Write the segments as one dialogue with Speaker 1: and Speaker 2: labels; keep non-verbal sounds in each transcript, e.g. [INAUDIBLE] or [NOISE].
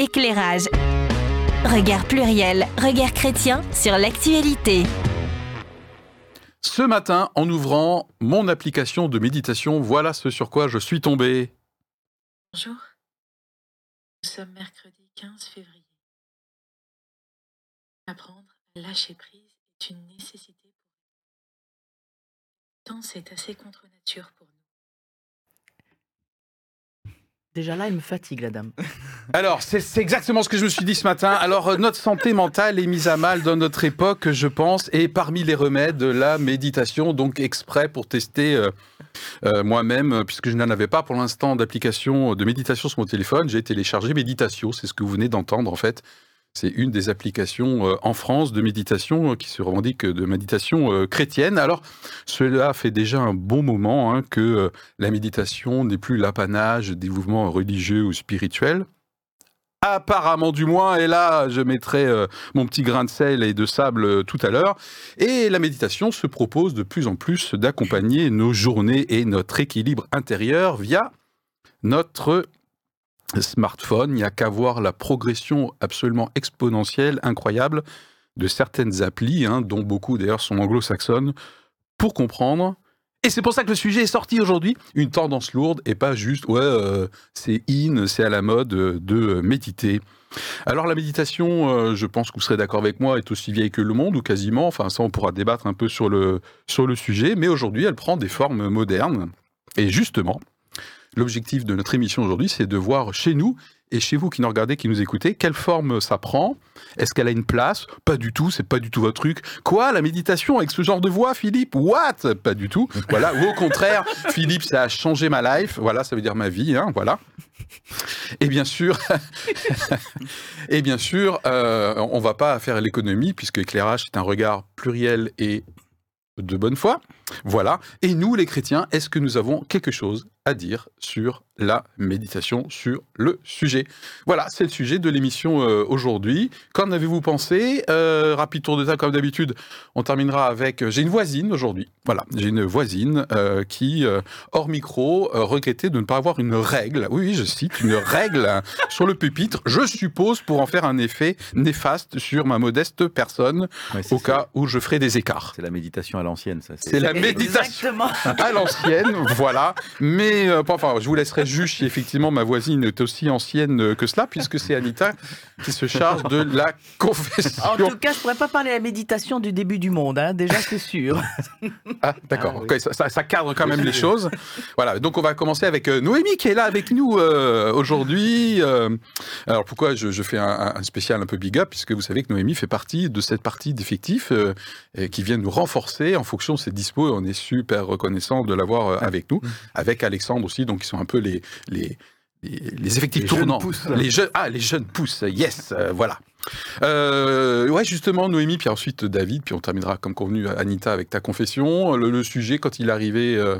Speaker 1: éclairage. Regard pluriel, regard chrétien sur l'actualité.
Speaker 2: Ce matin, en ouvrant mon application de méditation, voilà ce sur quoi je suis tombé.
Speaker 3: Bonjour. Nous sommes mercredi 15 février. Apprendre à lâcher prise est une nécessité pour nous. Pourtant, c'est assez contre nature
Speaker 4: Déjà là, elle me fatigue, la dame. [LAUGHS]
Speaker 2: Alors, c'est exactement ce que je me suis dit ce matin. Alors, euh, notre santé mentale est mise à mal dans notre époque, je pense, et parmi les remèdes, la méditation, donc exprès pour tester euh, euh, moi-même, puisque je n'en avais pas pour l'instant d'application de méditation sur mon téléphone, j'ai téléchargé Meditatio, c'est ce que vous venez d'entendre en fait. C'est une des applications euh, en France de méditation euh, qui se revendique de méditation euh, chrétienne. Alors, cela fait déjà un bon moment hein, que la méditation n'est plus l'apanage des mouvements religieux ou spirituels. Apparemment du moins, et là je mettrai mon petit grain de sel et de sable tout à l'heure. Et la méditation se propose de plus en plus d'accompagner nos journées et notre équilibre intérieur via notre smartphone. Il n'y a qu'à voir la progression absolument exponentielle, incroyable, de certaines applis, hein, dont beaucoup d'ailleurs sont anglo-saxonnes, pour comprendre. Et c'est pour ça que le sujet est sorti aujourd'hui, une tendance lourde et pas juste, ouais, euh, c'est in, c'est à la mode euh, de méditer. Alors la méditation, euh, je pense que vous serez d'accord avec moi, est aussi vieille que le monde, ou quasiment, enfin ça on pourra débattre un peu sur le, sur le sujet, mais aujourd'hui elle prend des formes modernes. Et justement, l'objectif de notre émission aujourd'hui, c'est de voir chez nous et chez vous qui nous regardez, qui nous écoutez, quelle forme ça prend Est-ce qu'elle a une place? Pas du tout, c'est pas du tout votre truc. Quoi, la méditation avec ce genre de voix, Philippe? What? Pas du tout. Voilà, ou au contraire, [LAUGHS] Philippe, ça a changé ma life. Voilà, ça veut dire ma vie, hein, voilà. Et bien sûr, [LAUGHS] et bien sûr, euh, on va pas faire l'économie puisque éclairage c'est un regard pluriel et de bonne foi. Voilà. Et nous, les chrétiens, est-ce que nous avons quelque chose à dire sur la méditation, sur le sujet Voilà, c'est le sujet de l'émission euh, aujourd'hui. Qu'en avez-vous pensé? Euh, Rapide tour de table, comme d'habitude. On terminera avec. euh, J'ai une voisine aujourd'hui. Voilà, j'ai une voisine euh, qui, euh, hors micro, euh, regrettait de ne pas avoir une règle. Oui, je cite une [LAUGHS] règle hein, sur le pupitre. Je suppose pour en faire un effet néfaste sur ma modeste personne,
Speaker 5: Ouais,
Speaker 2: au
Speaker 5: ça.
Speaker 2: cas où je ferai des écarts.
Speaker 5: C'est la méditation à l'ancienne, ça.
Speaker 2: C'est la méditation
Speaker 4: Exactement.
Speaker 2: à l'ancienne, voilà. Mais euh, enfin, je vous laisserai juge si effectivement ma voisine est aussi ancienne euh, que cela, puisque c'est Anita qui se charge de la confession.
Speaker 4: En tout cas, je pourrais pas parler de la méditation du début du monde, hein, déjà c'est sûr. [LAUGHS]
Speaker 2: Ah, d'accord.
Speaker 5: Ah, oui.
Speaker 2: Ça, cadre quand même les choses. Voilà. Donc, on va commencer avec euh, Noémie qui est là avec nous euh, aujourd'hui. Euh, alors, pourquoi je, je fais un, un spécial un peu big up Puisque vous savez que Noémie fait partie de cette partie d'effectifs euh, qui vient nous renforcer en fonction de ses dispos. On est super reconnaissant de l'avoir euh, avec nous, avec Alexandre aussi. Donc, ils sont un peu les les, les, les effectifs
Speaker 5: Les jeunes
Speaker 2: tournants.
Speaker 5: pousses.
Speaker 2: Les jeunes, ah, les jeunes pousses. Yes, euh, voilà. Euh, ouais, justement, Noémie, puis ensuite David, puis on terminera comme convenu, Anita, avec ta confession. Le, le sujet, quand il arrivé euh,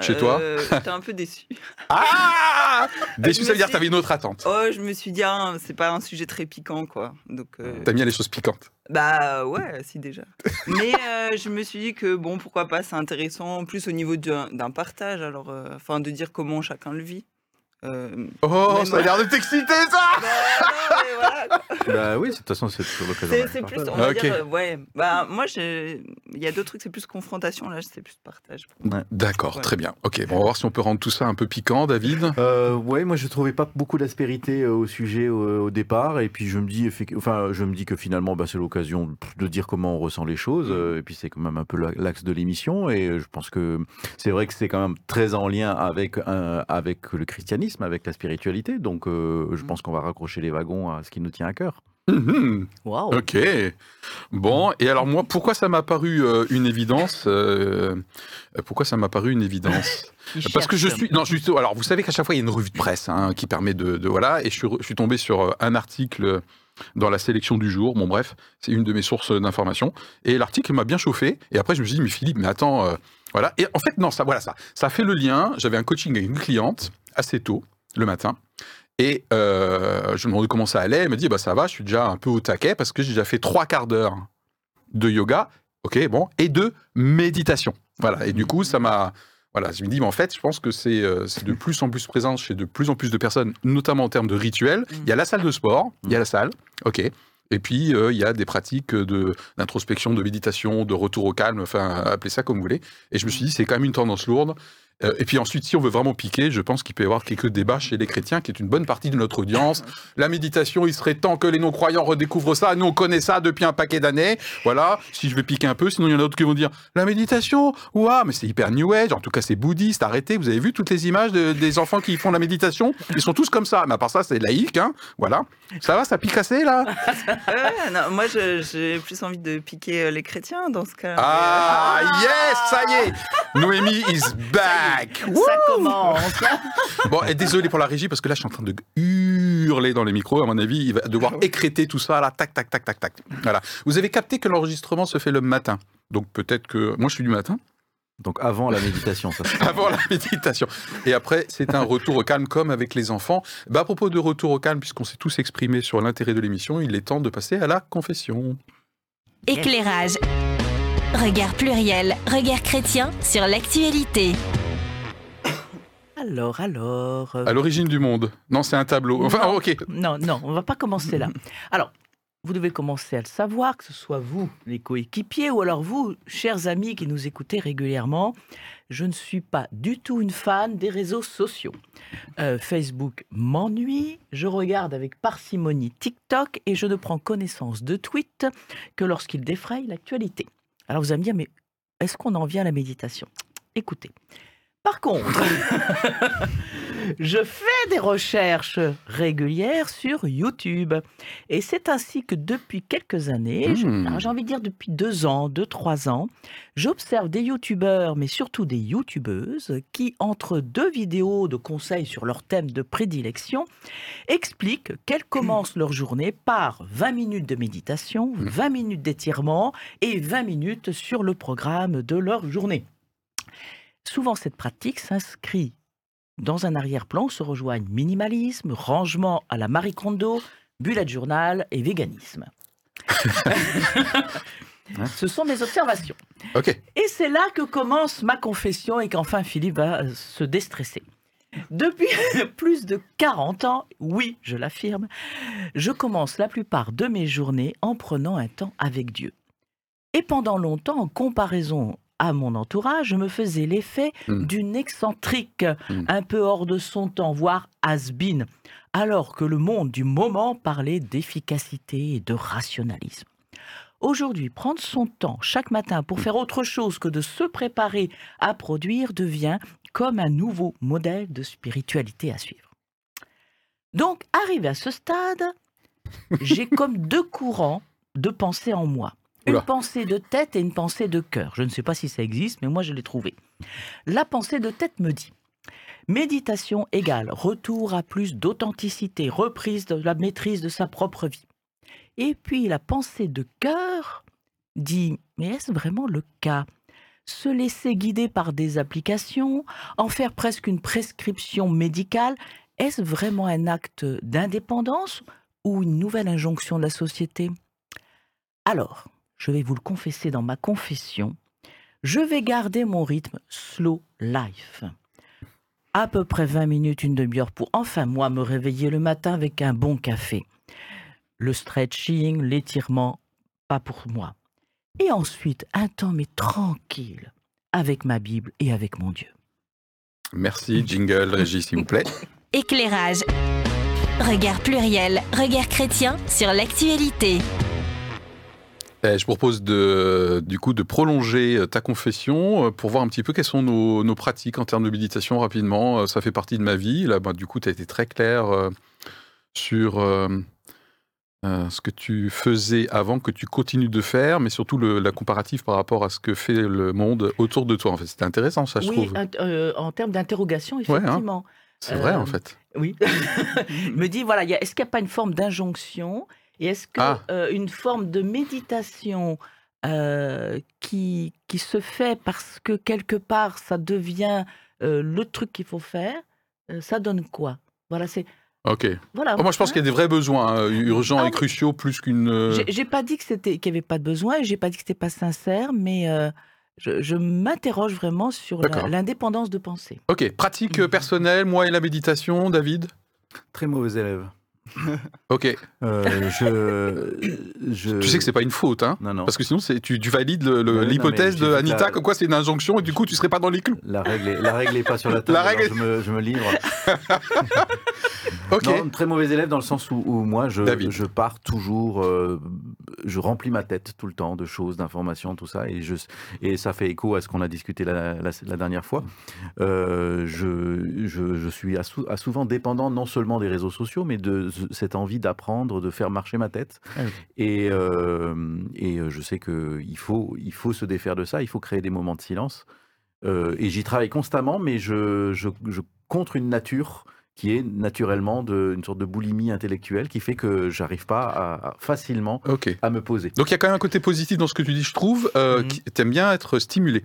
Speaker 2: chez toi.
Speaker 6: Euh, J'étais un peu déçue. [LAUGHS]
Speaker 2: Ah Déçu,
Speaker 6: je
Speaker 2: ça veut dire que t'avais une autre attente.
Speaker 6: Oh, je me suis dit, ah, c'est pas un sujet très piquant, quoi. Donc, euh,
Speaker 2: T'as mis les choses piquantes.
Speaker 6: bah ouais, si déjà. [LAUGHS] Mais euh, je me suis dit que bon, pourquoi pas, c'est intéressant, en plus au niveau d'un partage, alors, euh, enfin, de dire comment chacun le vit. Euh,
Speaker 2: Oh, ça a l'air de t'exciter, ça [LAUGHS]
Speaker 6: bah, voilà, quoi.
Speaker 5: Bah oui, de toute façon, c'est toujours l'occasion.
Speaker 6: C'est plus, on va
Speaker 2: Ok.
Speaker 6: dire, euh, ouais. Bah, moi, j'ai- il y a d'autres trucs, c'est plus confrontation, là, c'est plus partage.
Speaker 2: D'accord,
Speaker 6: Ouais.
Speaker 2: très bien. Ok, bon, on va voir si on peut rendre tout ça un peu piquant, David.
Speaker 5: Euh, ouais, moi je trouvais pas beaucoup d'aspérité euh, au sujet au, au départ, et puis je me dis, enfin, je me dis que finalement, bah, c'est l'occasion de dire comment on ressent les choses, euh, et puis c'est quand même un peu la- l'axe de l'émission, et je pense que c'est vrai que c'est quand même très en lien avec un- avec le christianisme, avec la spiritualité, donc euh, je pense qu'on va raccrocher les wagons à ce qui nous tient à cœur.
Speaker 4: Waouh.
Speaker 2: Ok. Bon, et alors moi, pourquoi ça m'a paru euh, une évidence euh, euh, Pourquoi ça m'a paru une évidence [LAUGHS] Parce que je suis. Non, juste. Alors, vous savez qu'à chaque fois, il y a une revue de presse hein, qui permet de, de- Voilà, et je suis, re- je suis tombé sur un article dans la sélection du jour. Bon, bref, c'est une de mes sources d'information. Et l'article m'a bien chauffé. Et après, je me suis dit, mais Philippe, mais attends. euh, voilà. Et en fait, non, ça, voilà, ça. Ça fait le lien. J'avais un coaching avec une cliente assez tôt, le matin. Et euh, je me demandais comment ça allait. Elle m'a dit, bah, ça va, je suis déjà un peu au taquet parce que j'ai déjà fait trois quarts d'heure de yoga. Ok, bon. Et de méditation. Voilà. Et du coup, ça m'a. Voilà, je me dis, mais en fait, je pense que c'est euh, c'est de plus en plus présent chez de plus en plus de personnes, notamment en termes de rituels. Il y a la salle de sport, il y a la salle, ok. Et puis, euh, il y a des pratiques de- d'introspection, de, méditation, de retour au calme, enfin, appelez ça comme vous voulez. Et je me suis dit, c'est quand même une tendance lourde. Euh, et puis ensuite, si on veut vraiment piquer, je pense qu'il peut y avoir quelques débats chez les chrétiens, qui est une bonne partie de notre audience. La méditation, il serait temps que les non-croyants redécouvrent ça. Nous, on connaît ça depuis un paquet d'années. Voilà, si je vais piquer un peu, sinon il y en a d'autres qui vont dire La méditation? Ouah, mais c'est hyper New Age, en tout cas c'est bouddhiste, arrêtez. Vous avez vu toutes les images de- des enfants qui font la méditation? Ils sont tous comme ça. Mais à part ça, c'est laïque, hein. Voilà. Ça va, ça pique assez, là? [LAUGHS]
Speaker 6: Ouais, non, moi, j'ai plus envie de piquer euh, les chrétiens dans ce cas.
Speaker 2: Ah, yes, ça y est Noémie is back [LAUGHS]
Speaker 4: Ça commence. [LAUGHS]
Speaker 2: Bon, et désolé pour la régie, parce que là, je suis en train de hurler dans les micros. À mon avis, il va devoir écréter tout ça, là, tac, tac, tac, tac, tac. Voilà. Vous avez capté que l'enregistrement se fait le matin. Donc peut-être que... Moi, je suis du matin,
Speaker 5: Donc avant la méditation, ça. [LAUGHS]
Speaker 2: avant la méditation. Et après, c'est un retour au calme, comme avec les enfants. Bah, à propos de retour au calme, puisqu'on s'est tous exprimés sur l'intérêt de l'émission, il est temps de passer à la confession.
Speaker 1: Éclairage. Regard pluriel, regard chrétien sur l'actualité.
Speaker 4: Alors, alors. euh,
Speaker 2: À l'origine du monde. Non, c'est un tableau. Enfin,
Speaker 4: Non.
Speaker 2: ok.
Speaker 4: Non, non, on va pas commencer là. Alors, vous devez commencer à le savoir, que ce soit vous, les coéquipiers, ou alors vous, chers amis qui nous écoutez régulièrement. Je ne suis pas du tout une fan des réseaux sociaux. Euh, Facebook m'ennuie, je regarde avec parcimonie TikTok et je ne prends connaissance de tweets que lorsqu'ils défrayent l'actualité. Alors vous allez me dire, mais est-ce qu'on en vient à la méditation? Écoutez. Par contre, [LAUGHS] je fais des recherches régulières sur YouTube. Et c'est ainsi que depuis quelques années,
Speaker 2: Mmh.
Speaker 4: alors j'ai envie de dire depuis deux ans, deux, trois ans, j'observe des YouTubeurs, mais surtout des YouTubeuses, qui, entre deux vidéos de conseils sur leur thème de prédilection, expliquent qu'elles commencent leur journée par 20 minutes de méditation, 20 minutes d'étirement et 20 minutes sur le programme de leur journée. Souvent, cette pratique s'inscrit dans un arrière-plan où se rejoignent minimalisme, rangement à la Marie Kondo, bullet journal et véganisme. [LAUGHS] Ce sont mes observations.
Speaker 2: Ok.
Speaker 4: Et c'est là que commence ma confession et qu'enfin Philippe va euh, se déstresser. Depuis [LAUGHS] plus de 40 ans, oui, je l'affirme, je commence la plupart de mes journées en prenant un temps avec Dieu. Et pendant longtemps, en comparaison à mon entourage, je me faisais l'effet
Speaker 2: Mm.
Speaker 4: d'une excentrique,
Speaker 2: Mm.
Speaker 4: un peu hors de son temps, voire has-been, alors que le monde du moment parlait d'efficacité et de rationalisme. Aujourd'hui, prendre son temps chaque matin pour faire autre chose que de se préparer à produire devient comme un nouveau modèle de spiritualité à suivre. Donc, arrivé à ce stade, j'ai [LAUGHS] comme deux courants de pensée en moi. Une pensée de tête et une pensée de cœur. Je ne sais pas si ça existe, mais moi je l'ai trouvé. La pensée de tête me dit méditation égale retour à plus d'authenticité, reprise de la maîtrise de sa propre vie. Et puis la pensée de cœur dit mais est-ce vraiment le cas? Se laisser guider par des applications, en faire presque une prescription médicale, est-ce vraiment un acte d'indépendance ou une nouvelle injonction de la société? Alors, je vais vous le confesser dans ma confession, je vais garder mon rythme slow life. À peu près 20 minutes, une demi-heure pour enfin moi me réveiller le matin avec un bon café. Le stretching, l'étirement, pas pour moi. Et ensuite, un temps mais tranquille, avec ma Bible et avec mon Dieu.
Speaker 2: Merci, jingle, Régis, s'il vous plaît.
Speaker 1: Éclairage. Regard pluriel, regard chrétien sur l'actualité.
Speaker 2: Eh, je propose de, du coup de prolonger euh, ta confession euh, pour voir un petit peu quelles sont nos, nos pratiques en termes de méditation rapidement. Euh, Ça fait partie de ma vie. Là, bah, du coup, tu as été très clair sur euh, ce que tu faisais avant, que tu continues de faire, mais surtout le, la comparative par rapport à ce que fait le monde autour de toi. En fait, c'était intéressant, ça, je
Speaker 4: oui,
Speaker 2: trouve.
Speaker 4: euh, en termes d'interrogation,
Speaker 2: hein.
Speaker 4: effectivement.
Speaker 2: C'est vrai, en fait.
Speaker 4: Oui. [LAUGHS] [LAUGHS] Me dit, voilà, est-ce qu'il n'y a pas une forme d'injonction Et est-ce que
Speaker 2: Ah.
Speaker 4: euh, forme de méditation euh, qui, qui se fait parce que quelque part, ça devient euh, le truc qu'il faut faire, euh, ça donne quoi? Voilà, c'est...
Speaker 2: Ok.
Speaker 4: Voilà,
Speaker 2: Oh, moi, je pense
Speaker 4: hein.
Speaker 2: qu'il y a des vrais besoins euh, urgents
Speaker 4: Ah
Speaker 2: et
Speaker 4: oui.
Speaker 2: cruciaux plus qu'une. euh,
Speaker 4: J'ai- pas dit que c'était qu'il n'y avait pas de besoin, j'ai pas dit que c'était pas sincère, mais euh, je, je m'interroge vraiment sur l'indépendance de pensée.
Speaker 2: Ok, pratique euh, personnelle, moi et la méditation, David?
Speaker 5: Très mauvais élève. [LAUGHS]
Speaker 2: Ok,
Speaker 5: Euh, je, je...
Speaker 2: tu sais que c'est pas une faute, hein
Speaker 5: Non, non.
Speaker 2: Parce que sinon, c'est- tu, tu valides l'hypothèse de Anita,
Speaker 5: la-
Speaker 2: comme quoi c'est une injonction et du coup, tu serais pas dans les clous.
Speaker 5: La règle, est, la règle est pas sur la [LAUGHS] table.
Speaker 2: La règle
Speaker 5: je, me, je me livre. [LAUGHS]
Speaker 2: Ok.
Speaker 5: Non, très mauvais élève dans le sens où, où moi, je, pars toujours, euh, je remplis ma tête tout le temps de choses, d'informations, tout ça, et, je, et ça fait écho à ce qu'on a discuté la, dernière fois. Euh, je, suis souvent dépendant non seulement des réseaux sociaux, mais de cette envie d'apprendre, de faire marcher ma tête.
Speaker 4: Ah oui.
Speaker 5: Et, euh, et euh, je sais qu'il faut, il faut se défaire de ça, il faut créer des moments de silence. Euh, et j'y travaille constamment, mais je, je, je contre une nature qui est naturellement de, une sorte de boulimie intellectuelle qui fait que j'arrive pas à, à- facilement
Speaker 2: Ok.
Speaker 5: à me poser.
Speaker 2: Donc il y a quand même un côté positif dans ce que tu dis, je trouve. Euh, qui- T'aimes bien être stimulé.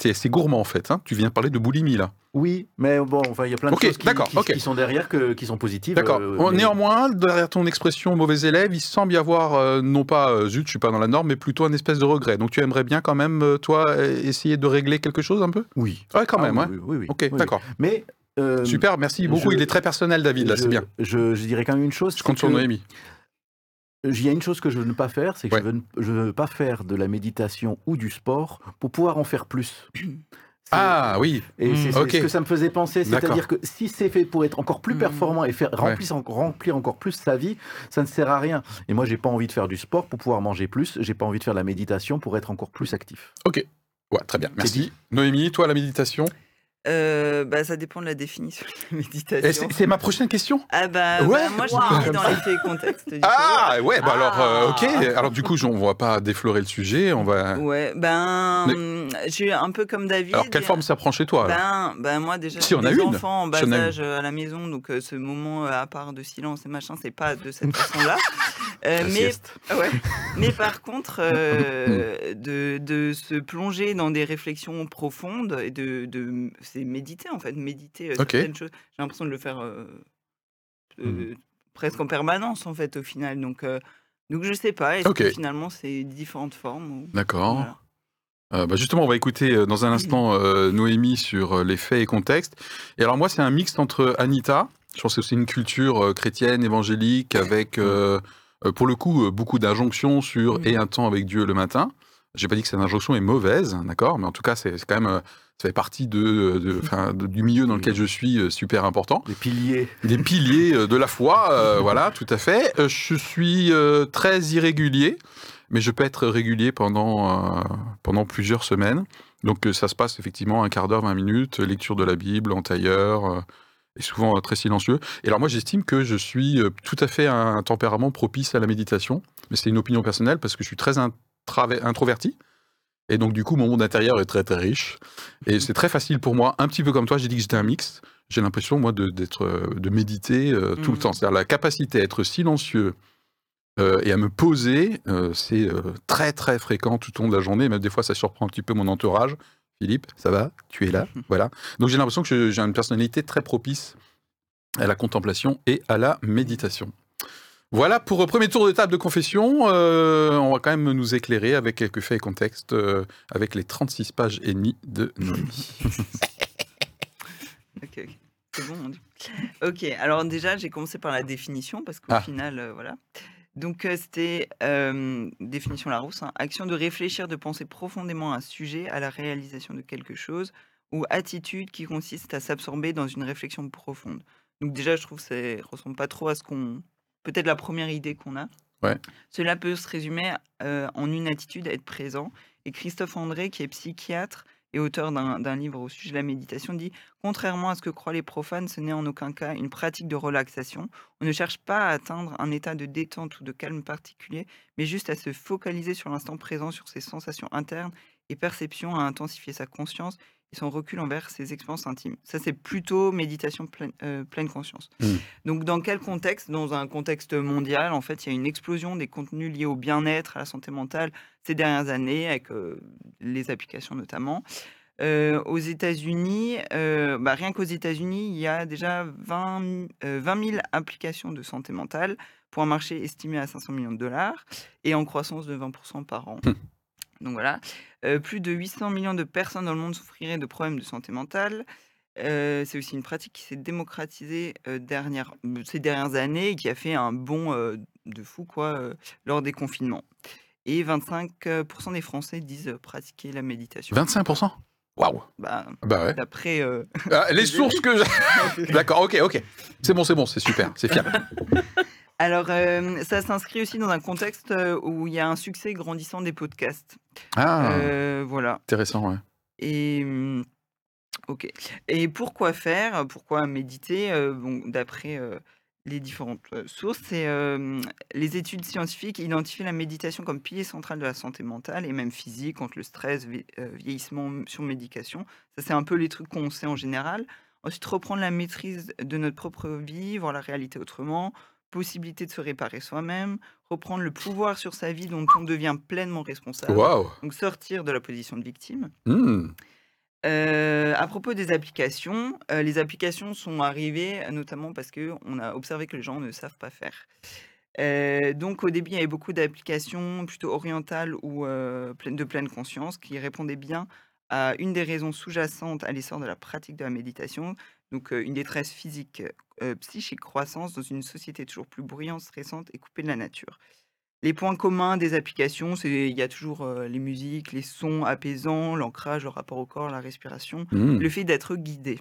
Speaker 2: C'est gourmand en fait. Hein tu viens parler de boulimie là.
Speaker 5: Oui, mais bon, enfin, il y a plein de choses qui, sont derrière que, qui sont positives.
Speaker 2: D'accord.
Speaker 5: euh, mais-
Speaker 2: Néanmoins, derrière ton expression mauvais élève, il semble y avoir euh, non pas euh, zut, je suis pas dans la norme, mais plutôt un espèce de regret. Donc tu aimerais bien quand même, euh, toi, essayer de régler quelque chose un peu?
Speaker 5: Oui.
Speaker 2: Ouais, quand
Speaker 5: Ah,
Speaker 2: même.
Speaker 5: oui,
Speaker 2: ouais.
Speaker 5: oui, oui,
Speaker 2: Ok,
Speaker 5: oui,
Speaker 2: d'accord.
Speaker 5: Mais euh,
Speaker 2: Super, merci beaucoup.
Speaker 5: je-
Speaker 2: Il est très personnel, David, là, c'est bien.
Speaker 5: Je, je dirais quand même une chose.
Speaker 2: Je compte sur Noémie.
Speaker 5: Il y a une chose que je ne veux pas faire, c'est que
Speaker 2: Ouais.
Speaker 5: je, veux, ne- je veux pas faire de la méditation ou du sport pour pouvoir en faire plus. [CLEARS THROAT]
Speaker 2: Ah oui,
Speaker 5: Et c'est
Speaker 4: Mm.
Speaker 5: c'est
Speaker 2: Ok.
Speaker 5: ce que ça me faisait penser, c'est-à-dire que si c'est fait pour être encore plus
Speaker 6: Mm.
Speaker 5: performant et faire
Speaker 2: Ouais.
Speaker 5: remplir, en- remplir encore plus sa vie, ça ne sert à rien. Et moi, j'ai pas envie de faire du sport pour pouvoir manger plus. J'ai pas envie de faire de la méditation pour être encore plus actif.
Speaker 2: ouais, très bien, merci.
Speaker 5: dit.
Speaker 2: Noémie, toi, la méditation?
Speaker 6: Euh, bah, ça dépend de la définition de la méditation.
Speaker 2: C'est ma prochaine question?
Speaker 6: Ah bah,
Speaker 2: Ouais.
Speaker 6: bah, moi je dans les contextes. du
Speaker 2: Ah ouais, bah
Speaker 4: Ah.
Speaker 2: alors, euh, ok. Alors du coup, on va pas déflorer le sujet, on va...
Speaker 6: Ouais, ben, je suis un peu comme David.
Speaker 2: Alors quelle forme ça prend chez toi
Speaker 6: Ben, ben moi déjà
Speaker 2: Si,
Speaker 6: j'ai
Speaker 2: on a
Speaker 6: des
Speaker 2: une.
Speaker 6: enfants en bas
Speaker 2: Si,
Speaker 6: âge euh, à la maison, donc euh, ce moment à part de silence et machin, c'est pas de cette façon-là. [LAUGHS] Euh,
Speaker 5: La
Speaker 6: mais
Speaker 5: sieste.
Speaker 6: ouais. [LAUGHS] Mais par contre, euh, de, de se plonger dans des réflexions profondes et de, de c'est méditer en fait, méditer euh, certaines choses. J'ai l'impression de le faire euh, euh, presque en permanence en fait au final. Donc donc je sais pas. Est-ce que finalement c'est différentes formes
Speaker 2: D'accord.
Speaker 6: Voilà.
Speaker 2: Euh, bah, justement, on va écouter euh, dans un instant euh, Noémie sur les faits et contextes. Et alors moi, c'est un mixte entre Anita, je pense que c'est une culture chrétienne, évangélique, avec, euh, pour le coup, euh, beaucoup d'injonctions sur
Speaker 6: Mhm.
Speaker 2: et un temps avec Dieu le matin. J'ai pas dit que cette injonction est mauvaise, d'accord, mais en tout cas, c'est quand même, euh, ça fait partie de, de- enfin, de- du milieu dans lequel je suis, euh, super important
Speaker 5: Les piliers.
Speaker 2: des piliers euh, de la foi, euh, [LAUGHS] voilà, tout à fait. Euh, Je suis euh, très irrégulier, mais je peux être régulier pendant, euh, pendant plusieurs semaines. Donc euh, ça se passe effectivement un quart d'heure, 20 minutes, euh, lecture de la Bible en tailleur, euh, et souvent euh, très silencieux. Et alors moi j'estime que je suis euh, tout à fait un, un tempérament propice à la méditation, mais c'est une opinion personnelle parce que je suis très introverti. Et donc, du coup, mon monde intérieur est très, très riche. Et c'est très facile pour moi, un petit peu comme toi, j'ai dit que j'étais un mix. J'ai l'impression, moi, de, d'être, euh, de méditer euh, tout le
Speaker 6: Mhm.
Speaker 2: temps. C'est-à-dire la capacité à être silencieux euh, et à me poser, euh, c'est très, très fréquent tout au long de la journée. Même des fois, ça surprend un petit peu mon entourage. Philippe, ça va? Tu es là? [LAUGHS] Voilà. Donc, j'ai l'impression que j'ai une personnalité très propice à la contemplation et à la méditation. Voilà pour le premier tour de table de confession. Euh, on va quand même nous éclairer avec quelques faits et contextes, euh, avec les 36 pages et demie de Noémie. [LAUGHS]
Speaker 6: Ok. C'est bon. on dit. Ok, alors déjà, j'ai commencé par la définition parce qu'au
Speaker 2: Ah.
Speaker 6: final, euh, voilà. Donc, euh, c'était euh, définition Larousse hein, action de réfléchir, de penser profondément à un sujet, à la réalisation de quelque chose, ou attitude qui consiste à s'absorber dans une réflexion profonde. Donc, déjà, je trouve que ça ressemble pas trop à ce qu'on. Peut-être la première idée qu'on a.
Speaker 2: Ouais.
Speaker 6: Cela peut se résumer euh, en une attitude à être présent. Et Christophe André, qui est psychiatre et auteur d'un livre au sujet de la méditation, dit Contrairement à ce que croient les profanes, ce n'est en aucun cas une pratique de relaxation. On ne cherche pas à atteindre un état de détente ou de calme particulier, mais juste à se focaliser sur l'instant présent, sur ses sensations internes et perceptions, à intensifier sa conscience et son recul envers ses expériences intimes. Ça, c'est plutôt méditation pleine, euh, pleine conscience.
Speaker 2: Mm.
Speaker 6: Donc, dans quel contexte? Dans un contexte mondial, en fait, il y a une explosion des contenus liés au bien-être, à la santé mentale ces dernières années, avec euh, les applications notamment. Euh, aux États-Unis, bah, rien qu'aux États-Unis, il y a déjà 20, euh, 20 000 applications de santé mentale pour un marché estimé à 500 millions de dollars et en croissance de 20% par an. Donc voilà. Euh, plus de 800 millions de personnes dans le monde souffriraient de problèmes de santé mentale. Euh, c'est aussi une pratique qui s'est démocratisée euh, dernière- ces dernières années et qui a fait un bond de fou quoi, lors des confinements. Et 25% des Français disent pratiquer la méditation.
Speaker 2: 25% Waouh
Speaker 6: Bah,
Speaker 2: Bah ouais.
Speaker 6: D'après euh,
Speaker 2: Ah, les [LAUGHS] sources que j'ai. [LAUGHS] [LAUGHS] D'accord, ok, ok. C'est bon, c'est bon, c'est super, c'est fiable.
Speaker 6: Alors, euh, ça s'inscrit aussi dans un contexte euh, où il y a un succès grandissant des podcasts.
Speaker 2: Ah,
Speaker 6: Euh, voilà.
Speaker 2: intéressant, ouais.
Speaker 6: Et hum, ok. Et pourquoi faire Pourquoi méditer Euh, Bon, d'après les différentes sources, c'est les études scientifiques identifient la méditation comme pilier central de la santé mentale et même physique contre le stress, vie- vieillissement, sur médication. Ça, c'est un peu les trucs qu'on sait en général. Ensuite, reprendre la maîtrise de notre propre vie, voir la réalité autrement, possibilité de se réparer soi-même, reprendre le pouvoir sur sa vie dont on devient pleinement responsable. Donc sortir de la position de victime.
Speaker 2: Hmm.
Speaker 6: Euh, à propos des applications, euh, les applications sont arrivées notamment parce qu'on a observé que les gens ne savent pas faire. Euh, donc au début, il y avait beaucoup d'applications plutôt orientales ou de pleine conscience qui répondaient bien à une des raisons sous-jacentes à l'essor de la pratique de la méditation, donc euh, une détresse physique, euh, psychique croissance dans une société toujours plus bruyante, stressante et coupée de la nature. Les points communs des applications, c'est il y a toujours euh, les musiques, les sons apaisants, l'ancrage, le rapport au corps, la respiration, le fait d'être guidé.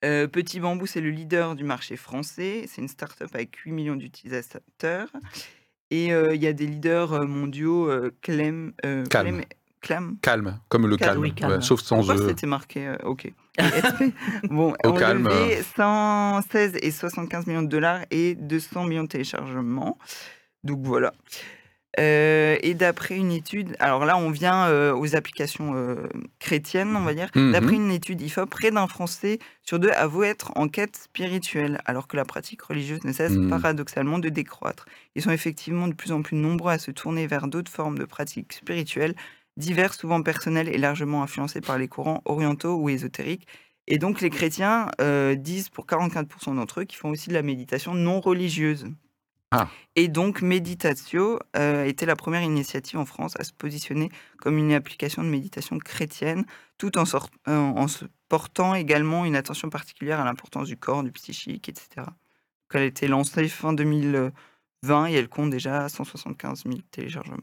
Speaker 6: Petit Bambou, c'est le leader du marché français. C'est une start-up avec 8 millions d'utilisateurs. Et il y a des leaders mondiaux, Clem,
Speaker 2: Calme.
Speaker 6: Clem-.
Speaker 2: Calme, comme le
Speaker 6: Calme,
Speaker 2: calme,
Speaker 4: oui, calme.
Speaker 2: ouais, sauf sans
Speaker 6: Pourquoi
Speaker 2: E.
Speaker 6: c'était marqué Ok. [LAUGHS] Bon,
Speaker 2: Au
Speaker 6: on
Speaker 2: calme,
Speaker 6: levé 116 et 75 millions de dollars et 200 millions de téléchargements. Donc voilà. Euh, et d'après une étude, alors là on vient euh, aux applications euh, chrétiennes, on va dire.
Speaker 2: Mhm.
Speaker 6: D'après une étude IFOP, près d'un Français sur deux avoue être en quête spirituelle, alors que la pratique religieuse ne cesse
Speaker 2: Mhm.
Speaker 6: paradoxalement de décroître. Ils sont effectivement de plus en plus nombreux à se tourner vers d'autres formes de pratiques spirituelles, diverses, souvent personnelles et largement influencées par les courants orientaux ou ésotériques. Et donc les chrétiens euh, disent pour 44% d'entre eux qu'ils font aussi de la méditation non religieuse.
Speaker 2: Ah.
Speaker 6: Et donc Meditatio euh, était la première initiative en France à se positionner comme une application de méditation chrétienne, tout en, sort- euh, en se portant également une attention particulière à l'importance du corps, du psychique, etc. Donc, elle a été lancée fin 2020 et elle compte déjà 175 000 téléchargements.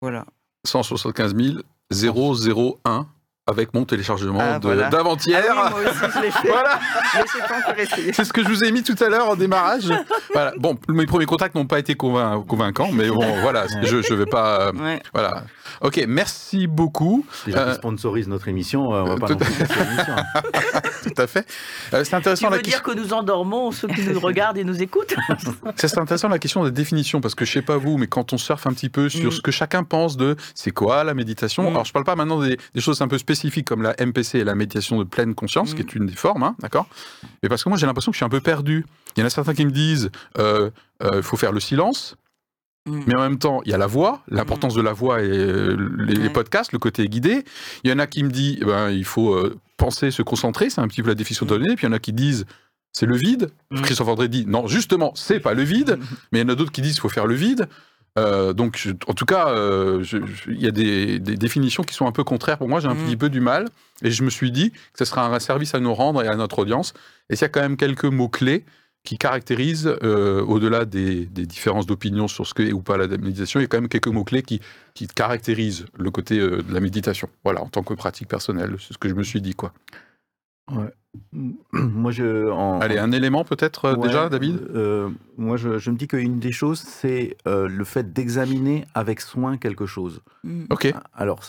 Speaker 6: Voilà.
Speaker 2: 175 001 avec mon téléchargement
Speaker 6: Ah, voilà.
Speaker 2: d'avant-hier.
Speaker 6: Ah oui, moi aussi je l'ai fait,
Speaker 2: voilà,
Speaker 6: essayé.
Speaker 2: c'est ce que je vous ai mis tout à l'heure en démarrage. Voilà. Bon, mes premiers contacts n'ont pas été convain- convaincants, mais bon, [LAUGHS] voilà, je ne vais pas. euh,
Speaker 6: Ouais.
Speaker 2: voilà. Ok, merci beaucoup.
Speaker 5: Déjà
Speaker 2: Euh,
Speaker 5: qu'ils sponsorisent notre émission, euh, on va pas
Speaker 2: tout- à [LAUGHS] fait. Euh, c'est
Speaker 4: Tu
Speaker 2: intéressant, la
Speaker 4: veux dire
Speaker 2: question-
Speaker 4: que nous endormons ceux qui nous regardent et nous écoutent [LAUGHS]
Speaker 2: c'est intéressant la question de la définition, parce que je sais pas vous, mais quand on surfe un petit peu sur
Speaker 6: Mm.
Speaker 2: ce que chacun pense de c'est quoi la méditation.
Speaker 6: Mm.
Speaker 2: Alors, je parle pas maintenant des, des choses un peu spécifiques comme la MPC et la méditation de pleine conscience, qui
Speaker 6: Mm.
Speaker 2: est une des formes, hein, d'accord? Mais parce que moi, j'ai l'impression que je suis un peu perdu. Il y en a certains qui me disent euh, euh, faut faire le silence.
Speaker 6: Mm.
Speaker 2: Mais en même temps, il y a la voix, l'importance de la voix et euh, les, podcasts, le côté guidé. Il y en a qui me disent, eh ben, il faut penser, se concentrer, c'est un petit peu la définition
Speaker 6: Mm.
Speaker 2: donnée. Puis il y en a qui disent, c'est le vide.
Speaker 6: Mm.
Speaker 2: Christophe André dit, non, justement, c'est pas le vide. [LAUGHS] Mais il y en a d'autres qui disent, il faut faire le vide. Euh, donc, je- en tout cas, euh, il y a des, des définitions qui sont un peu contraires. Pour moi, j'ai un
Speaker 6: Mm.
Speaker 2: petit peu du mal. Et je me suis dit que ce sera un service à nous rendre et à notre audience. Et s'il y a quand même quelques mots-clés qui caractérisent, euh, au-delà des, des différences d'opinion sur ce que est ou pas la méditation, il y a quand même quelques mots-clés qui, qui caractérisent le côté euh, de la méditation. Voilà, en tant que pratique personnelle, c'est ce que je me suis dit. quoi.
Speaker 5: Moi, je. En,
Speaker 2: Allez, un élément peut-être euh,
Speaker 5: Ouais,
Speaker 2: déjà, David
Speaker 5: euh, Moi, je, je me dis qu'une des choses, c'est euh, le fait d'examiner avec soin quelque chose.
Speaker 6: Mm.
Speaker 2: Ok,
Speaker 5: Alors,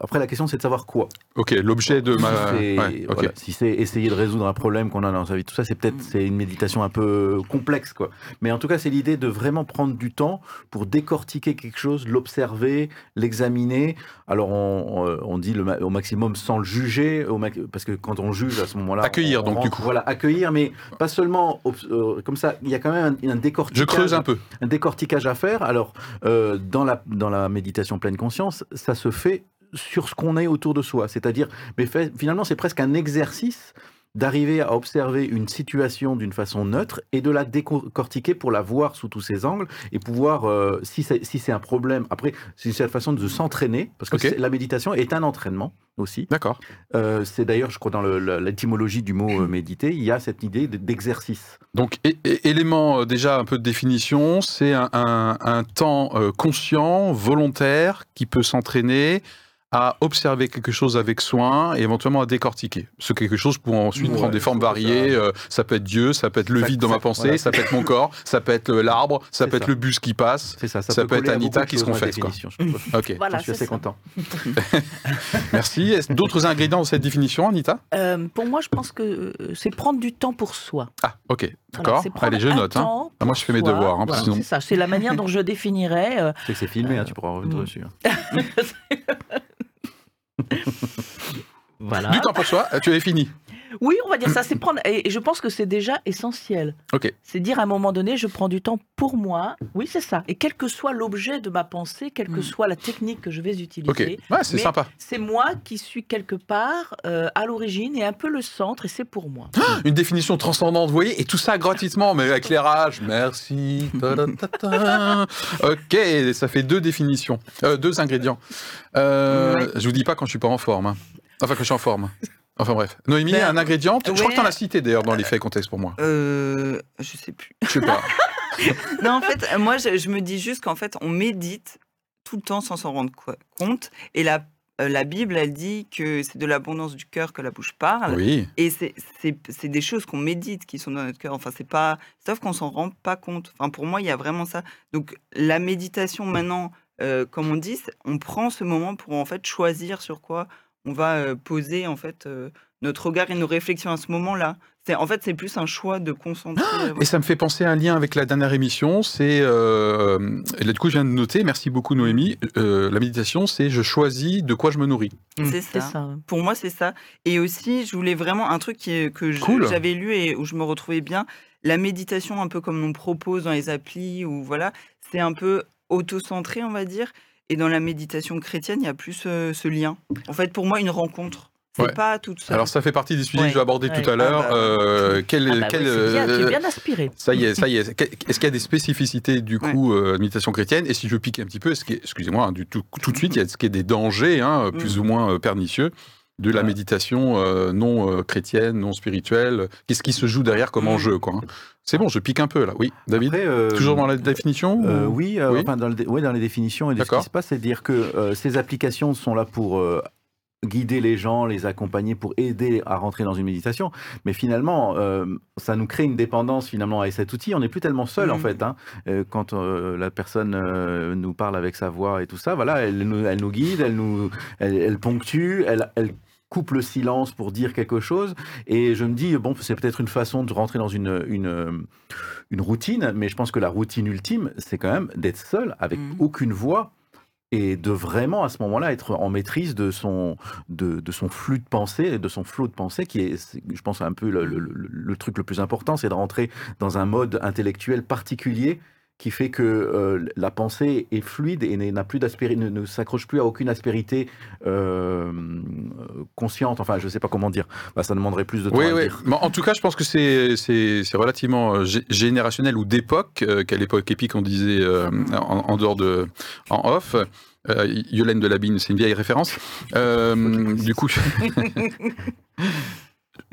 Speaker 5: après, la question, c'est de savoir quoi.
Speaker 2: ok, l'objet de
Speaker 5: Si
Speaker 2: ma...
Speaker 5: c'est
Speaker 2: ouais, ok.
Speaker 5: voilà, si c'est essayer de résoudre un problème qu'on a dans sa vie, tout ça, c'est peut-être c'est une méditation un peu complexe, quoi. Mais en tout cas, c'est l'idée de vraiment prendre du temps pour décortiquer quelque chose, l'observer, l'examiner. Alors, on, on- dit le au maximum sans le juger, au ma- parce que quand on juge à ce moment-là,
Speaker 2: Accueillir,
Speaker 5: on- on
Speaker 2: donc, du coup.
Speaker 5: voilà, accueillir, mais pas seulement euh, comme ça. Il y a quand même un, un
Speaker 2: Je
Speaker 5: décortiquage
Speaker 2: creuse un peu.
Speaker 5: un décortiquage à faire. Alors, euh, dans, la, dans la méditation pleine conscience, ça se fait sur ce qu'on est autour de soi. C'est-à-dire, mais fait- finalement, c'est presque un exercice d'arriver à observer une situation d'une façon neutre et de la décortiquer pour la voir sous tous ses angles et pouvoir, euh, si c'est si un problème, après, c'est une façon de s'entraîner, parce que la méditation est un entraînement aussi.
Speaker 2: D'accord.
Speaker 5: Euh, c'est d'ailleurs, je crois, dans l'étymologie du mot euh, [CLEARS THROAT] méditer, il y a cette idée de- d'exercice.
Speaker 2: Donc, élément déjà un peu de définition, c'est un, un- un temps conscient, volontaire, qui peut s'entraîner à observer quelque chose avec soin et éventuellement à décortiquer. Ce quelque chose pour ensuite
Speaker 5: Ouais,
Speaker 2: prendre des formes variées.
Speaker 5: ça-
Speaker 2: euh, Ça peut être Dieu, ça peut être le
Speaker 5: Ça-
Speaker 2: vide dans
Speaker 5: ça-
Speaker 2: ma pensée,
Speaker 5: voilà,
Speaker 2: ça peut être mon corps, ça peut être euh, l'arbre, ça peut être le bus qui passe.
Speaker 5: C'est ça,
Speaker 2: Ça peut
Speaker 5: coller
Speaker 2: être Anita qui se confesse, quoi.
Speaker 5: définition, je trouve.
Speaker 2: Ok,
Speaker 4: Voilà,
Speaker 5: je suis assez
Speaker 4: ça.
Speaker 5: content. [LAUGHS]
Speaker 2: merci. D'autres ingrédients dans cette définition, Anita?
Speaker 4: Euh, pour moi, je pense que c'est prendre du temps pour soi.
Speaker 2: Ah, ok,
Speaker 4: Voilà,
Speaker 2: d'accord.
Speaker 4: c'est prendre
Speaker 2: Allez, je note. hein. Ah, moi, je fais mes
Speaker 4: soi.
Speaker 2: devoirs, hein,
Speaker 4: Voilà,
Speaker 2: sinon-
Speaker 4: C'est ça, c'est la manière dont je définirais. euh,
Speaker 5: Tu sais que c'est filmé, hein, tu pourras revenir
Speaker 4: Mm.
Speaker 5: dessus. [LAUGHS] [LAUGHS]
Speaker 4: voilà.
Speaker 2: Du temps pour soi, tu avais fini.
Speaker 4: Oui, on va dire ça, c'est prendre. Et je pense que c'est déjà essentiel.
Speaker 2: Ok.
Speaker 4: C'est dire à un moment donné, je prends du temps pour moi. Oui, c'est ça. Et quel que soit l'objet de ma pensée, quelle que
Speaker 6: Mm.
Speaker 4: soit la technique que je vais utiliser,
Speaker 2: Ok, ouais, c'est sympa.
Speaker 4: c'est moi qui suis quelque part euh, à l'origine et un peu le centre, et c'est pour moi.
Speaker 2: Une définition transcendante, vous voyez, et tout ça gratuitement, mais éclairage, merci. Ok, ça fait deux définitions, euh, deux ingrédients. Euh,
Speaker 6: Ouais.
Speaker 2: Je vous dis pas quand je suis pas en forme. hein. Enfin, quand je suis en forme. Enfin bref. Noémie,
Speaker 6: Ben,
Speaker 2: un ingrédient, je crois
Speaker 6: ouais.
Speaker 2: que tu en as cité d'ailleurs dans les faits et contextes pour moi.
Speaker 6: Euh, je sais plus.
Speaker 2: Je sais pas. [LAUGHS]
Speaker 6: Non, en fait, euh, moi, je, je me dis juste qu'en fait, on médite tout le temps sans s'en rendre co- compte. Et la, euh, la Bible, elle dit que c'est de l'abondance du cœur que la bouche parle.
Speaker 2: Oui.
Speaker 6: Et c'est- des choses qu'on médite qui sont dans notre cœur. Enfin, c'est pas. Sauf qu'on s'en rend pas compte. Enfin, pour moi, il y a vraiment ça. Donc, la méditation, maintenant, euh, comme on dit, on prend ce moment pour en fait choisir sur quoi on va poser en fait notre regard et nos réflexions à ce moment-là. C'est en fait, c'est plus un choix de concentrer. euh,
Speaker 2: Et ça me fait penser à un lien avec la dernière émission. C'est, euh, et là, du coup, je viens de noter. Merci beaucoup, Noémie. Euh, la méditation, c'est je choisis de quoi je me nourris.
Speaker 6: c'est
Speaker 4: C'est
Speaker 6: ça.
Speaker 4: ça.
Speaker 6: Pour moi, c'est ça. Et aussi, je voulais vraiment un truc qui que
Speaker 2: Cool.
Speaker 6: j'avais lu et où je me retrouvais bien. La méditation, un peu comme on propose dans les applis, ou voilà, c'est un peu auto-centré, on va dire. Et dans la méditation chrétienne, il y a plus euh, ce lien. En fait, pour moi, une rencontre. C'est
Speaker 2: Ouais.
Speaker 6: pas toute seule.
Speaker 2: Alors, ça fait partie des sujets que je vais aborder
Speaker 4: Ouais.
Speaker 2: tout à l'heure.
Speaker 6: Ah bah.
Speaker 2: Euh, quel,
Speaker 4: Ah bah
Speaker 2: quel,
Speaker 4: bien, tu
Speaker 2: euh,
Speaker 4: bien.
Speaker 2: Ça y est, ça y est. Est-ce qu'il y a [LAUGHS] des spécificités du coup euh, de la méditation chrétienne? Et si je pique un petit peu, est-ce excusez-moi, hein, du tout, tout de suite, il y a ce qui est des dangers, hein, plus
Speaker 6: Mm.
Speaker 2: ou moins euh, pernicieux, de la méditation euh, non euh, chrétienne, non spirituelle Qu'est-ce qui se joue derrière comme
Speaker 6: Mm.
Speaker 2: enjeu quoi hein? C'est bon, je pique un peu là. Oui, David?
Speaker 5: Après, euh,
Speaker 2: Toujours dans la définition ou-
Speaker 5: oui,
Speaker 2: Oui.
Speaker 5: enfin, dans, le dé- ouais, dans les définitions et ce qui se passe, c'est dire que ces applications sont là pour guider les gens, les accompagner, pour aider à rentrer dans une méditation. Mais finalement, euh, ça nous crée une dépendance finalement à cet outil. On n'est plus tellement seul en
Speaker 6: Mhm.
Speaker 5: fait. hein. Euh, quand euh, la personne nous parle avec sa voix et tout ça, voilà, elle nous, elle nous guide, elle nous, elle, elle ponctue, elle, elle coupe le silence pour dire quelque chose. Et je me dis, bon, c'est peut-être une façon de rentrer dans une, une, une routine, mais je pense que la routine ultime, c'est quand même d'être seul, avec
Speaker 6: Mhm.
Speaker 5: aucune voix, et de vraiment, à ce moment-là, être en maîtrise de son, de, de son flux de pensée, de son flot de pensée, qui est, je pense, un peu le, le- le- le truc le plus important, c'est de rentrer dans un mode intellectuel particulier qui fait que euh, la pensée est fluide et n'a plus d'aspérité, ne, ne s'accroche plus à aucune aspérité euh, consciente. Enfin, je ne sais pas comment dire. Bah, ça demanderait plus de temps
Speaker 2: Oui,
Speaker 5: à
Speaker 2: oui.
Speaker 5: dire.
Speaker 2: Mais en tout cas, je pense que c'est c'est c'est relativement euh, gé- générationnel ou d'époque, euh, qu'à l'époque épique, on disait euh, en, en dehors de en off. Euh, Yolaine de Labine, c'est une vieille référence. Euh, du coup, [LAUGHS]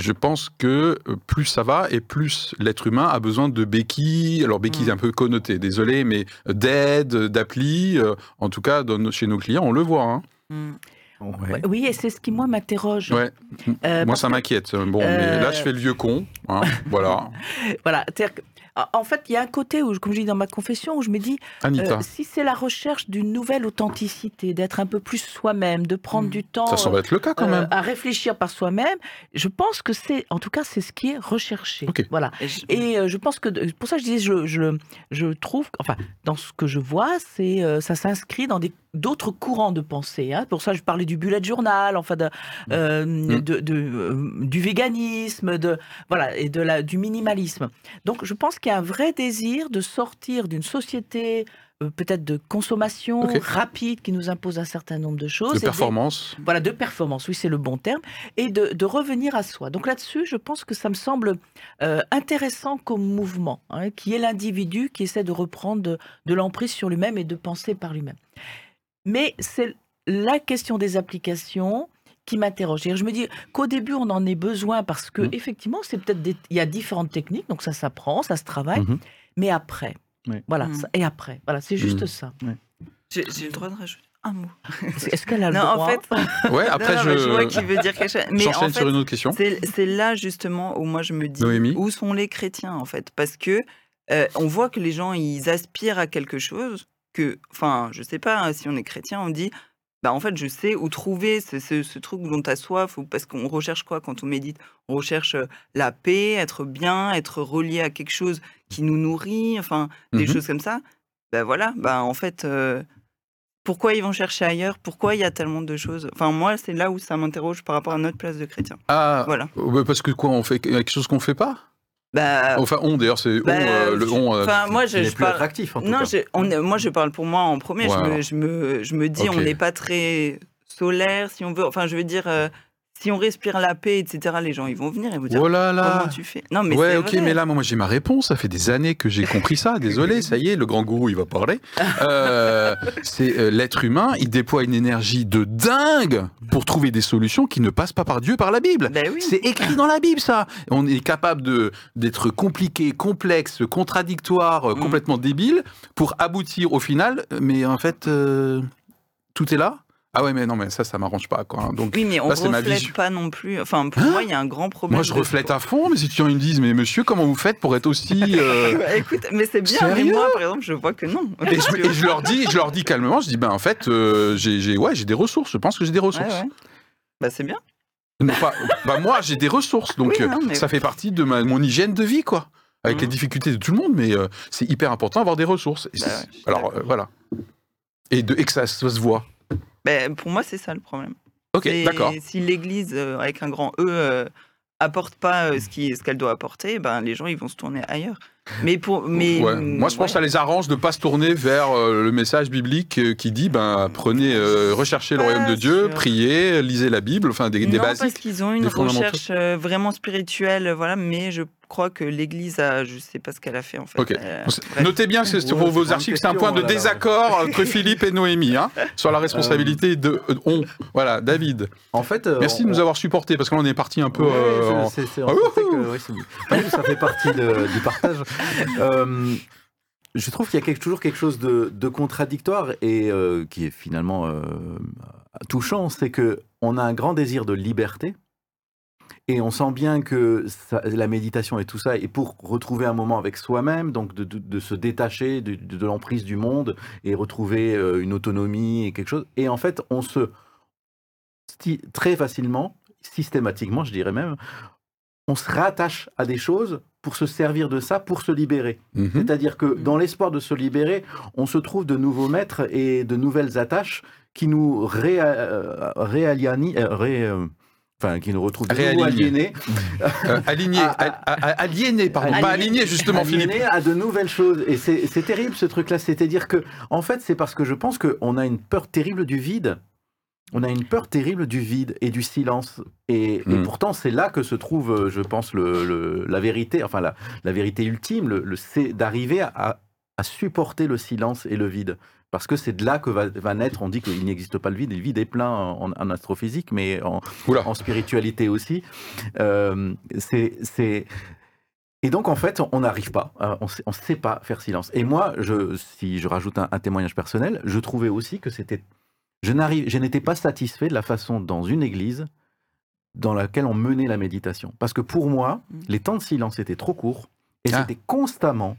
Speaker 2: je... pense que euh, plus ça va et plus l'être humain a besoin de béquilles. Alors béquilles
Speaker 6: Mm.
Speaker 2: un peu connotées, désolé, mais d'aide, d'appli. euh, en tout cas, dans chez nos clients, on le voit. hein.
Speaker 6: Mm.
Speaker 5: Ouais.
Speaker 4: Oui, et c'est ce qui, moi, m'interroge.
Speaker 2: Ouais.
Speaker 4: Euh,
Speaker 2: Moi, ça
Speaker 4: que-
Speaker 2: m'inquiète. Bon, mais là, je fais le vieux con. hein, voilà. [LAUGHS]
Speaker 4: Voilà. En- fait, il y a un côté où, comme je dis dans ma confession, où je me dis, euh, si c'est la recherche d'une nouvelle authenticité, d'être un peu plus soi-même, de prendre
Speaker 6: Mm.
Speaker 4: du temps
Speaker 2: Ça semble être le cas quand
Speaker 4: euh,
Speaker 2: même.
Speaker 4: à réfléchir par soi-même, je pense que c'est, en tout cas, c'est ce qui est recherché.
Speaker 2: Ok.
Speaker 4: Voilà.
Speaker 6: Et je-
Speaker 4: euh, je pense que pour ça je disais je, je, je trouve enfin dans ce que je vois c'est euh, ça s'inscrit dans des d'autres courants de pensée hein. pour ça je parlais du bullet journal enfin de, euh,
Speaker 2: Mm.
Speaker 4: de, de, euh, du véganisme de voilà et de la du minimalisme donc je pense qu'il y a un vrai désir de sortir d'une société euh, peut-être de consommation rapide qui nous impose un certain nombre de choses.
Speaker 2: De
Speaker 4: des-
Speaker 2: performance.
Speaker 4: voilà, de performance, oui, c'est le bon terme, et de, de revenir à soi. Donc là-dessus, je pense que ça me semble euh, intéressant comme mouvement, hein, qui est l'individu qui essaie de reprendre de, de l'emprise sur lui-même et de penser par lui-même. Mais c'est la question des applications qui m'interroge. Je me dis qu'au début, on en ait besoin parce que,
Speaker 5: Mhm.
Speaker 4: effectivement, c'est peut-être des- il y a différentes techniques, donc ça s'apprend, ça se travaille,
Speaker 5: Mhm.
Speaker 4: mais après.
Speaker 5: Oui.
Speaker 4: Voilà, ça- et après. Voilà, c'est juste
Speaker 2: Mhm.
Speaker 4: ça.
Speaker 6: J'ai j'ai le droit de rajouter un mot.
Speaker 4: Est-ce qu'elle a le
Speaker 6: Non, en
Speaker 4: droit
Speaker 6: fait, [LAUGHS]
Speaker 2: Ouais, après,
Speaker 6: non, non, mais je vois
Speaker 2: je.
Speaker 6: qu'il veut dire quelque chose. Mais en
Speaker 2: J'enchaîne
Speaker 6: fait,
Speaker 2: sur une autre question.
Speaker 6: C'est c'est là justement où moi je me dis
Speaker 2: Noémie
Speaker 6: où sont les chrétiens en fait? Parce que euh, on voit que les gens ils aspirent à quelque chose que enfin je sais pas hein, si on est chrétien on dit bah en fait je sais où trouver ce, ce- ce truc dont tu as soif ou parce qu'on recherche quoi quand on médite? On recherche la paix être bien être relié à quelque chose qui nous nourrit enfin des
Speaker 2: Mhm.
Speaker 6: choses comme ça ben voilà bah en fait euh, pourquoi ils vont chercher ailleurs? Pourquoi il y a tellement de choses? Enfin, moi, c'est là où ça m'interroge par rapport à notre place de chrétien.
Speaker 2: Ah,
Speaker 6: Voilà.
Speaker 2: euh, parce que quoi, on fait quelque chose qu'on fait pas?
Speaker 6: Bah,
Speaker 2: Enfin, on d'ailleurs, c'est on,
Speaker 6: bah,
Speaker 2: euh, le on. euh,
Speaker 6: Enfin, moi, je,
Speaker 5: n'est
Speaker 6: je
Speaker 5: plus
Speaker 6: parle.
Speaker 5: attractif en tout
Speaker 6: Non,
Speaker 5: cas.
Speaker 6: je, on est- moi, je parle pour moi en premier. Je, me,
Speaker 2: alors.
Speaker 6: je, me, je me dis, on n'est pas très solaire, si on veut. Enfin, je veux dire, euh, si on respire la paix, etc., les gens, ils vont venir et vous dire
Speaker 2: Oh là là
Speaker 6: comment tu fais? Non, mais
Speaker 2: ouais, ok,
Speaker 6: vrai.
Speaker 2: mais là, moi, j'ai ma réponse. Ça fait des années que j'ai compris ça. Désolé, ça y est, le grand gourou, il va parler. Euh, c'est euh, l'être humain, il déploie une énergie de dingue pour trouver des solutions qui ne passent pas par Dieu, par la Bible.
Speaker 6: Ben oui.
Speaker 2: C'est écrit dans la Bible, ça. On est capable de d'être compliqué, complexe, contradictoire, euh,
Speaker 6: Mm.
Speaker 2: complètement débile pour aboutir au final. Mais en fait, tout est là. Ah ouais, mais non, mais ça, ça m'arrange pas, quoi. hein. Donc,
Speaker 6: Oui, mais on
Speaker 2: ma
Speaker 6: reflète pas non plus. Enfin, pour
Speaker 2: Hein
Speaker 6: moi, il y a un grand problème.
Speaker 2: moi, je reflète à fond. Mais si tu me dis, mais monsieur, comment vous faites pour être aussi [LAUGHS] euh,
Speaker 6: Bah, écoute, mais c'est bien. Mais moi, par exemple, je vois que non.
Speaker 2: Et je, et je leur dis, je leur dis calmement, je dis ben en fait, euh, j'ai, j'ai- ouais, j'ai des ressources. Je pense que j'ai des ressources.
Speaker 6: ouais. Bah, c'est bien.
Speaker 2: Non pas, bah moi j'ai des ressources, donc
Speaker 6: Oui,
Speaker 2: euh,
Speaker 6: non, mais-
Speaker 2: ça fait partie de ma, mon hygiène de vie quoi. Avec les
Speaker 6: Mhm.
Speaker 2: difficultés de tout le monde, mais euh, c'est hyper important d'avoir des ressources.
Speaker 6: Bah ouais,
Speaker 2: alors euh, voilà. Et, de, et que ça, ça se voit.
Speaker 6: Ben, pour moi, c'est ça le problème.
Speaker 2: Ok, d'accord.
Speaker 6: Si l'Église, euh, avec un grand E, euh, apporte pas euh, ce qu'elle doit apporter, ben, les gens ils vont se tourner ailleurs. Mais pour, mais
Speaker 2: Ouais. Moi, je pense que ça les arrange de pas se tourner vers euh, le message biblique qui dit ben prenez, recherchez le royaume de Dieu,
Speaker 6: sûr.
Speaker 2: priez, lisez la Bible, enfin des, des
Speaker 6: non, parce
Speaker 2: basiques.
Speaker 6: qu'ils ont une
Speaker 2: des
Speaker 6: recherche vraiment spirituelle, voilà. Mais je crois que l'Église a, je sais pas ce qu'elle a fait en fait. Euh.
Speaker 2: Notez bien que c'est sur
Speaker 5: Ouais,
Speaker 2: vos archives, c'est un point de
Speaker 5: là, ouais.
Speaker 2: désaccord entre [LAUGHS] Philippe et Noémie hein, sur la responsabilité de euh, on. Voilà, David.
Speaker 5: En fait, euh,
Speaker 2: Merci de
Speaker 5: on-
Speaker 2: nous avoir supportés parce que là on est parti un peu.
Speaker 5: Ouais,
Speaker 2: euh, Ah,
Speaker 5: que- ça fait partie de- du partage. Euh, je trouve qu'il y a quelque- toujours quelque chose de, de contradictoire et euh, qui est finalement euh, touchant, c'est que on a un grand désir de liberté. Et on sent bien que ça- la méditation et tout ça est pour retrouver un moment avec soi-même, donc de, de- de se détacher de, de- de l'emprise du monde et retrouver euh, une autonomie et quelque chose. Et en fait, on se très facilement, systématiquement, je dirais même, on se rattache à des choses pour se servir de ça, pour se libérer.
Speaker 2: Mhm.
Speaker 5: C'est-à-dire que dans l'espoir de se libérer, on se trouve de nouveaux maîtres et de nouvelles attaches qui nous ré, euh, réaliani- euh, ré- euh, enfin, qui nous retrouvent de aliénés, [LAUGHS]
Speaker 2: Euh, aligné,
Speaker 5: Ah, ah,
Speaker 2: a- a- a- aliéné, pardon, pas
Speaker 5: Aliéné-
Speaker 2: aligné justement,
Speaker 5: aliénés
Speaker 2: Philippe.
Speaker 5: à de nouvelles choses. Et c'est terrible ce truc-là. C'est-à-dire que, en fait, c'est parce que je pense qu'on a une peur terrible du vide. On a une peur terrible du vide et du silence. Et, et
Speaker 2: Mm.
Speaker 5: pourtant, c'est là que se trouve, euh, je pense, le, le- la vérité, enfin la, la vérité ultime, le, le- c'est d'arriver à, à supporter le silence et le vide. Parce que c'est de là que va, va naître, on dit qu'il n'existe pas le vide, et le vide est plein en, en astrophysique, mais en, spiritualité aussi. Euh, c'est. Et donc, en fait, on n'arrive pas, euh, on on sait pas faire silence. Et moi, je, si je rajoute un, un témoignage personnel, je trouvais aussi que c'était... Je, n'arrive, je n'étais pas satisfait de la façon dans une église dans laquelle on menait la méditation. Parce que pour moi,
Speaker 6: Mm.
Speaker 5: les temps de silence étaient trop courts et
Speaker 2: Ah.
Speaker 5: c'était constamment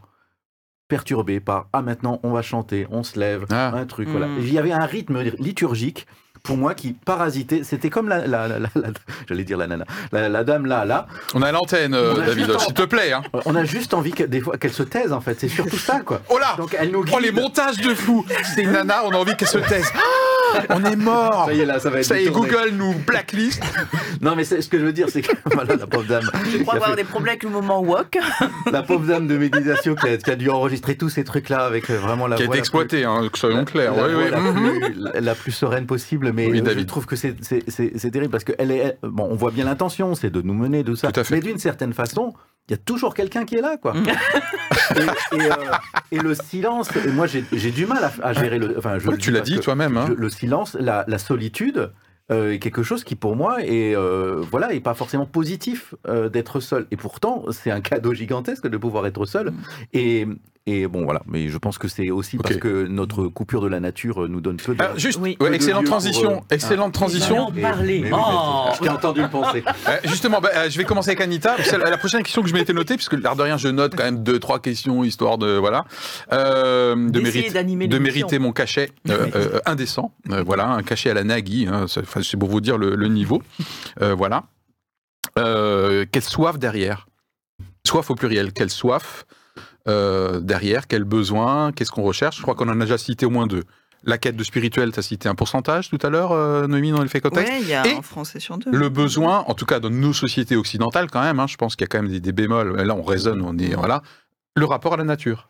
Speaker 5: perturbé par ah maintenant on va chanter, on se lève,
Speaker 2: Ah.
Speaker 5: un truc voilà.
Speaker 6: Mm.
Speaker 5: Il y avait un rythme liturgique pour moi qui parasitait. C'était comme la, la- la- la- la- [LAUGHS] j'allais dire la nana, la, la dame là là.
Speaker 2: On a l'antenne, euh, David, s'il te plaît. Hein.
Speaker 5: On a juste envie que, des fois qu'elle se taise en fait. C'est surtout ça quoi.
Speaker 2: Oh là
Speaker 5: Donc elle nous
Speaker 2: Oh, les
Speaker 5: guide.
Speaker 2: montages de fou C'est une nana, on a envie qu'elle se taise. [LAUGHS] On est mort
Speaker 5: Ça y est, là, ça va être
Speaker 2: Ça y est,
Speaker 5: détourné.
Speaker 2: Google nous blacklist [LAUGHS]
Speaker 5: Non, mais ce que je veux dire, c'est que [LAUGHS] voilà, la pauvre dame.
Speaker 4: Je crois avoir
Speaker 5: fait-
Speaker 4: des problèmes avec le moment walk. [LAUGHS]
Speaker 5: La pauvre dame de méditation qui a, qui a dû enregistrer tous ces trucs-là avec euh, vraiment la
Speaker 2: Qui a
Speaker 5: voix
Speaker 2: été
Speaker 5: la plus-
Speaker 2: exploité, hein, que soyons
Speaker 5: la-
Speaker 2: clairs.
Speaker 5: la
Speaker 2: Oui, oui.
Speaker 5: la,
Speaker 2: mhm.
Speaker 5: plus, la- la plus sereine possible, mais
Speaker 2: Oui,
Speaker 5: euh, je trouve que c'est- terrible parce que elle est, elle- bon, on voit bien l'intention, c'est de nous mener de ça,
Speaker 2: Tout à fait.
Speaker 5: mais d'une certaine façon, il y a toujours quelqu'un qui est là, quoi. [LAUGHS] et, et, euh, et le silence, et moi j'ai du mal à, à gérer le. Enfin, je
Speaker 2: Ouais,
Speaker 5: le
Speaker 2: tu l'as dit toi-même. hein.
Speaker 5: le silence, la, la solitude. euh, est quelque chose qui pour moi est euh, voilà est pas forcément positif euh, d'être seul et pourtant c'est un cadeau gigantesque de pouvoir être seul
Speaker 6: Mm.
Speaker 5: et et bon voilà mais je pense que c'est aussi parce
Speaker 2: Ok.
Speaker 5: que notre coupure de la nature euh, nous donne peu de
Speaker 2: Alors, juste,
Speaker 4: Oui.
Speaker 2: ouais,
Speaker 5: peu de
Speaker 2: excellente transition.
Speaker 5: euh,
Speaker 2: excellente transition.
Speaker 4: en parler.
Speaker 5: Mais oui,
Speaker 4: Oh.
Speaker 5: je t'ai entendu le penser. [LAUGHS]
Speaker 2: Euh, justement, bah, je vais commencer avec Anita. La, prochaine question que je m'étais notée, puisque l'air de rien, je note quand même deux, trois questions, histoire de voilà, euh, de,
Speaker 4: d'animer
Speaker 2: de mériter mon cachet euh, euh, indécent. Euh, voilà, un cachet à la Nagui. hein, c'est pour vous dire le, le niveau. Euh, voilà. Euh, quelle soif derrière Soif au pluriel. Quelle soif euh, derrière Quel besoin Qu'est-ce qu'on recherche Je crois qu'on en a déjà cité au moins deux. La quête de spirituel, tu as cité un pourcentage tout à l'heure, euh, Noémie, dans l'effet contexte.
Speaker 6: Ouais, il y a
Speaker 2: Et
Speaker 6: un français sur deux.
Speaker 2: Le besoin, en tout cas dans nos sociétés occidentales quand même, hein, je pense qu'il y a quand même des, des bémols. Là, on raisonne, on est voilà. Le rapport à la nature.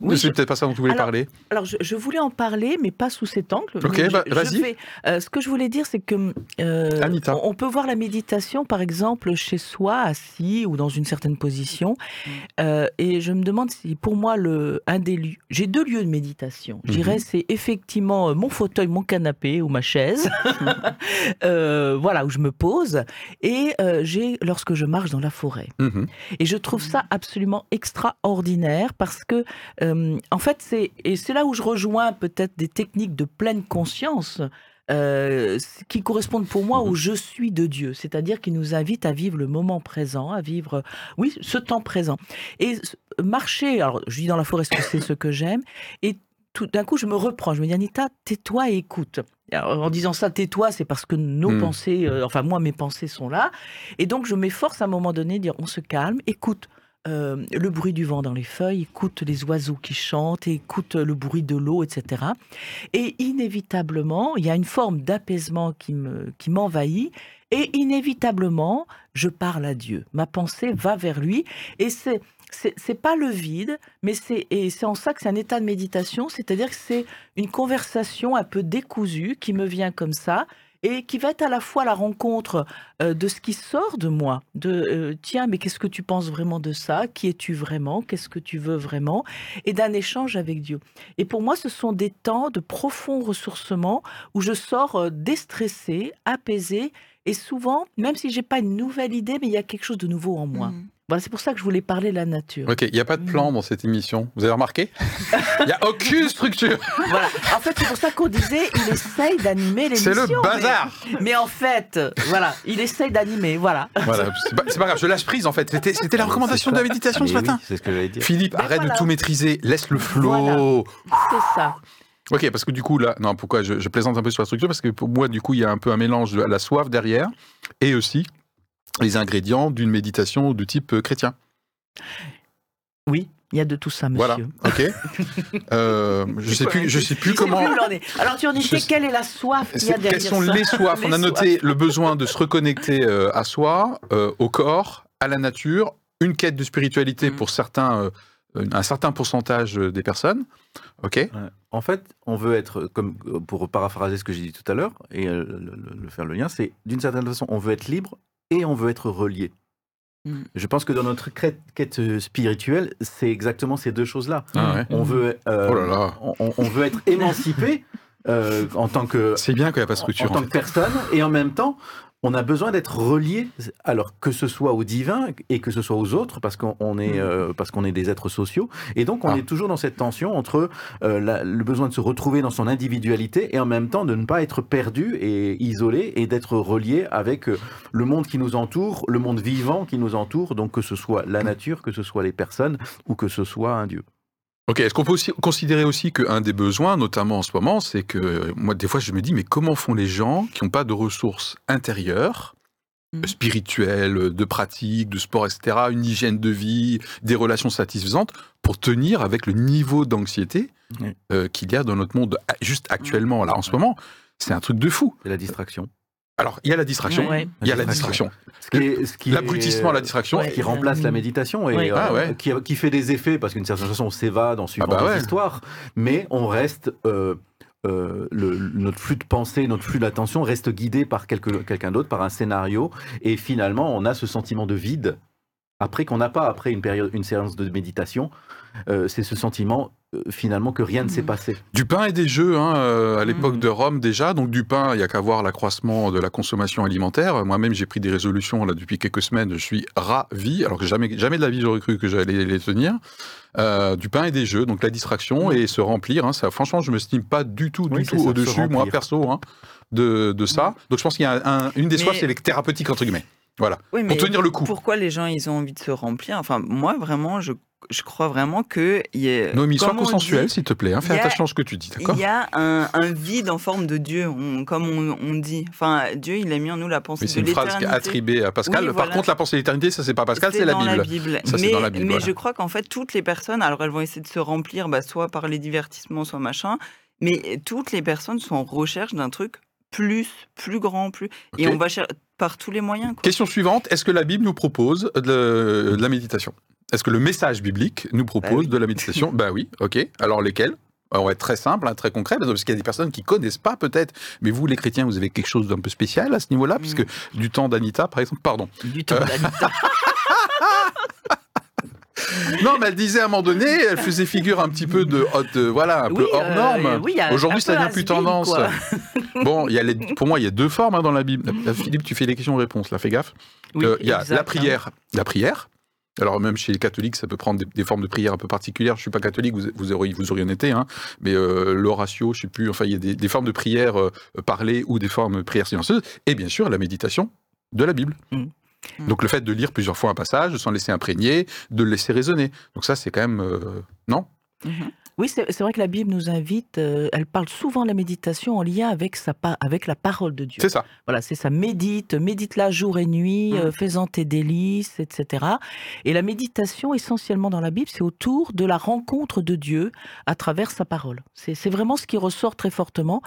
Speaker 4: Oui,
Speaker 2: c'est
Speaker 4: je-
Speaker 2: peut-être pas ça dont tu voulais
Speaker 4: Alors,
Speaker 2: parler.
Speaker 4: Alors, je, je voulais en parler, mais pas sous cet angle.
Speaker 2: Ok, bah, vas-y.
Speaker 4: euh, ce que je voulais dire, c'est que euh,
Speaker 2: Anita.
Speaker 4: on, on peut voir la méditation, par exemple, chez soi, assis ou dans une certaine position.
Speaker 6: Mm.
Speaker 4: Euh, et je me demande si, pour moi, le, un des lieux, j'ai deux lieux de méditation. Je
Speaker 2: Mhm.
Speaker 4: dirais, c'est effectivement mon fauteuil, mon canapé ou ma chaise, [LAUGHS] [LAUGHS] Euh, voilà, où je me pose. Et euh, j'ai lorsque je marche dans la forêt.
Speaker 2: Mhm.
Speaker 4: Et je trouve ça absolument extraordinaire parce que, euh, en fait, c'est et c'est là où je rejoins peut-être des techniques de pleine conscience. euh, qui correspondent pour moi au je suis de Dieu, c'est-à-dire qui nous invite à vivre le moment présent, à vivre, oui, ce temps présent. Et marcher, alors je dis dans la forêt, c'est ce que j'aime, et tout d'un coup je me reprends, je me dis Anita, tais-toi et écoute. Alors, en disant ça, tais-toi, c'est parce que nos
Speaker 2: Hmm.
Speaker 4: pensées, euh, enfin moi mes pensées sont là, et donc je m'efforce à un moment donné de dire on se calme, écoute. Euh, le bruit du vent dans les feuilles, écoute les oiseaux qui chantent, écoute le bruit de l'eau, etc. Et inévitablement, il y a une forme d'apaisement qui me qui m'envahit, et inévitablement, je parle à Dieu. Ma pensée va vers lui, et c'est c'est pas le vide, mais c'est et c'est en ça que c'est un état de méditation, c'est-à-dire que c'est une conversation un peu décousue qui me vient comme ça et qui va être à la fois la rencontre euh, de ce qui sort de moi, de euh, tiens mais qu'est-ce que tu penses vraiment de ça, qui es-tu vraiment, qu'est-ce que tu veux vraiment, et d'un échange avec Dieu. Et pour moi, ce sont des temps de profond ressourcement où je sors euh, déstressée, apaisée. Et souvent, même si j'ai pas une nouvelle idée, mais il y a quelque chose de nouveau en moi.
Speaker 6: Mm.
Speaker 4: Voilà, c'est pour ça que je voulais parler de la nature.
Speaker 2: Ok, il n'y a pas de plan dans cette émission. Vous avez remarqué? Il n'y a aucune structure.
Speaker 4: Voilà. En fait, c'est pour ça qu'on disait, il essaye d'animer l'émission.
Speaker 2: C'est le bazar.
Speaker 4: Mais, mais en fait, voilà, il essaye d'animer, voilà.
Speaker 2: Voilà, c'est pas, c'est pas grave, je lâche prise en fait. C'était c'était la recommandation de la méditation ce
Speaker 5: oui,
Speaker 2: matin.
Speaker 5: c'est ce que j'allais dire.
Speaker 2: Philippe,
Speaker 4: Mais
Speaker 2: arrête
Speaker 4: voilà.
Speaker 2: de tout maîtriser, laisse le flow.
Speaker 4: Voilà. C'est ça.
Speaker 2: Ok, parce que du coup, là, non, pourquoi je, je plaisante un peu sur la structure Parce que pour moi, du coup, il y a un peu un mélange de la soif derrière et aussi les ingrédients d'une méditation de type euh, chrétien.
Speaker 4: Oui, il y a de tout ça, monsieur.
Speaker 2: Voilà, ok. [LAUGHS] Euh, je sais plus, je sais plus
Speaker 4: Je
Speaker 2: comment.
Speaker 4: est. Alors, tu en
Speaker 2: Je
Speaker 4: étais,
Speaker 2: sais-
Speaker 4: quelle est la soif qu'il y a derrière
Speaker 2: Quelles sont
Speaker 4: ça
Speaker 2: les soifs? [LAUGHS] On a noté le besoin de se reconnecter euh, à soi, euh, au corps, à la nature, une quête de spiritualité
Speaker 6: Mm.
Speaker 2: pour certains, euh, un certain pourcentage des personnes. Ok.
Speaker 5: Ouais. En fait, on veut être, comme pour paraphraser ce que j'ai dit tout à l'heure, et le, le- le faire le lien, c'est d'une certaine façon, on veut être libre et on veut être relié.
Speaker 6: Mm.
Speaker 5: Je pense que dans notre quête, euh, spirituelle, c'est exactement ces deux choses-là.
Speaker 2: Ah ouais.
Speaker 5: On veut, euh,
Speaker 2: Oh là là.
Speaker 5: On, veut être émancipé euh, en tant que
Speaker 2: C'est bien qu'il n'y a pas de structure.
Speaker 5: en
Speaker 2: en
Speaker 5: tant
Speaker 2: fait.
Speaker 5: que personne, et en même temps, on a besoin d'être relié, alors que ce soit au divin et que ce soit aux autres, parce qu'on on est,
Speaker 6: Mm.
Speaker 5: euh, parce qu'on est des êtres sociaux, et donc on
Speaker 2: Ah.
Speaker 5: est toujours dans cette tension entre euh, la- le besoin de se retrouver dans son individualité et en même temps de ne pas être perdu et isolé et d'être relié avec euh, le monde qui nous entoure, le monde vivant qui nous entoure, donc que ce soit la nature, que ce soit les personnes ou que ce soit un dieu.
Speaker 2: Ok, est-ce qu'on peut aussi considérer aussi qu'un des besoins, notamment en ce moment, c'est que moi, des fois, je me dis, mais comment font les gens qui n'ont pas de ressources intérieures
Speaker 6: Mhm.
Speaker 2: spirituelle, de pratique, de sport, etc., une hygiène de vie, des relations satisfaisantes, pour tenir avec le niveau d'anxiété euh, qu'il y a dans notre monde juste actuellement, là, en ce moment? C'est un truc de fou.
Speaker 5: C'est la distraction.
Speaker 2: Alors, il y a la distraction.
Speaker 4: Ouais.
Speaker 2: Il y a la distraction. L'abrutissement, la distraction.
Speaker 4: Ouais.
Speaker 5: qui remplace la méditation et euh,
Speaker 2: Ah ouais.
Speaker 5: qui, qui fait des effets parce qu'une certaine façon on s'évade en suivant
Speaker 2: Ah bah
Speaker 5: des
Speaker 2: ouais.
Speaker 5: histoires, mais on reste euh, euh, le- notre flux de pensée, notre flux d'attention reste guidé par quelqu'un d'autre, par un scénario, et finalement on a ce sentiment de vide après qu'on n'a pas après une période, une séance de méditation. Euh, c'est ce sentiment euh, finalement que rien ne s'est
Speaker 6: Mhm.
Speaker 5: passé.
Speaker 2: Du pain et des jeux, hein, euh, à l'époque
Speaker 6: Mhm.
Speaker 2: de Rome déjà. Donc du pain, il n'y a qu'à voir l'accroissement de la consommation alimentaire. Moi-même, j'ai pris des résolutions là depuis quelques semaines. Je suis ravi, alors que jamais, jamais de la vie j'aurais cru que j'allais les tenir. Euh, du pain et des jeux, donc la distraction et se remplir. hein, ça, franchement, je me stime pas du tout, du
Speaker 5: Oui,
Speaker 2: tout au-dessus, moi perso, hein, de, de ça. Donc je pense qu'il y a un- une des
Speaker 6: Mais-
Speaker 2: soifs, c'est les thérapeutiques entre guillemets. Voilà,
Speaker 6: Oui,
Speaker 2: pour tenir le coup.
Speaker 6: pourquoi les gens ils ont envie de se remplir? Enfin, moi vraiment, je, je crois vraiment que y a,
Speaker 2: Noémie, sois
Speaker 6: dit,
Speaker 2: s'il te plaît. hein, fais
Speaker 6: a-
Speaker 2: attention à ce que tu dis, d'accord
Speaker 6: Il y a un, un vide en forme de Dieu, on- comme on, on dit. Enfin, Dieu, il a mis en nous la pensée
Speaker 2: Mais c'est
Speaker 6: de
Speaker 2: une phrase
Speaker 6: l'éternité.
Speaker 2: attribuée à Pascal.
Speaker 6: Oui,
Speaker 2: Par contre, la pensée de l'éternité, ça c'est pas Pascal, c'est la Bible. Ça, c'est
Speaker 6: mais
Speaker 2: dans la Bible,
Speaker 6: mais
Speaker 2: voilà.
Speaker 6: je crois qu'en fait, toutes les personnes, alors elles vont essayer de se remplir, bah, soit par les divertissements, soit machin, mais toutes les personnes sont en recherche d'un truc plus, plus grand, plus. Et on va chercher par tous les moyens. quoi.
Speaker 2: Question suivante, est-ce que la Bible nous propose de, de la méditation? Est-ce que le message biblique nous propose
Speaker 6: Bah oui.
Speaker 2: de la méditation [LAUGHS] Ben oui, ok. Alors lesquels? On va être très simple, hein, très concret, parce qu'il y a des personnes qui connaissent pas peut-être, mais vous, les chrétiens, vous avez quelque chose d'un peu spécial à ce niveau-là,
Speaker 6: Mm.
Speaker 2: puisque du temps d'Anita, par exemple, pardon.
Speaker 4: Du temps
Speaker 2: Euh,
Speaker 4: d'Anita. [LAUGHS]
Speaker 2: Non, mais elle disait à un moment donné, elle faisait figure un petit peu de, de- voilà, un peu hors
Speaker 4: euh,
Speaker 2: norme.
Speaker 4: oui,
Speaker 2: Aujourd'hui, ça devient plus tendance.
Speaker 4: quoi. [LAUGHS]
Speaker 2: Bon, il y a les- pour moi, il y a deux formes hein, dans la Bible. Euh, Philippe, tu fais les questions-réponses, là, fais gaffe.
Speaker 4: Oui,
Speaker 2: Euh, Il y a
Speaker 4: exact,
Speaker 2: la
Speaker 4: hein.
Speaker 2: prière. La prière. Alors même chez les catholiques, ça peut prendre des, des formes de prière un peu particulières. Je suis pas catholique, vous, vous auriez, vous auriez en été, hein. mais euh, l'oratio, je sais plus. Enfin, il y a des, des formes de prière euh, parlées ou des formes de prière silencieuse. Et bien sûr, la méditation de la Bible.
Speaker 4: Mm.
Speaker 6: Mm.
Speaker 2: Donc le fait de lire plusieurs fois un passage, de s'en laisser imprégner, de le laisser résonner. Donc ça, c'est quand même euh, non?
Speaker 6: Mhm.
Speaker 4: Oui, c'est vrai que la Bible nous invite, euh, elle parle souvent de la méditation en lien avec, sa, avec la parole de Dieu.
Speaker 2: C'est ça.
Speaker 4: Voilà, c'est ça, médite, médite-la jour et nuit,
Speaker 6: Mm.
Speaker 4: euh, fais-en tes délices, etc. Et la méditation, essentiellement dans la Bible, c'est autour de la rencontre de Dieu à travers sa parole. C'est vraiment ce qui ressort très fortement.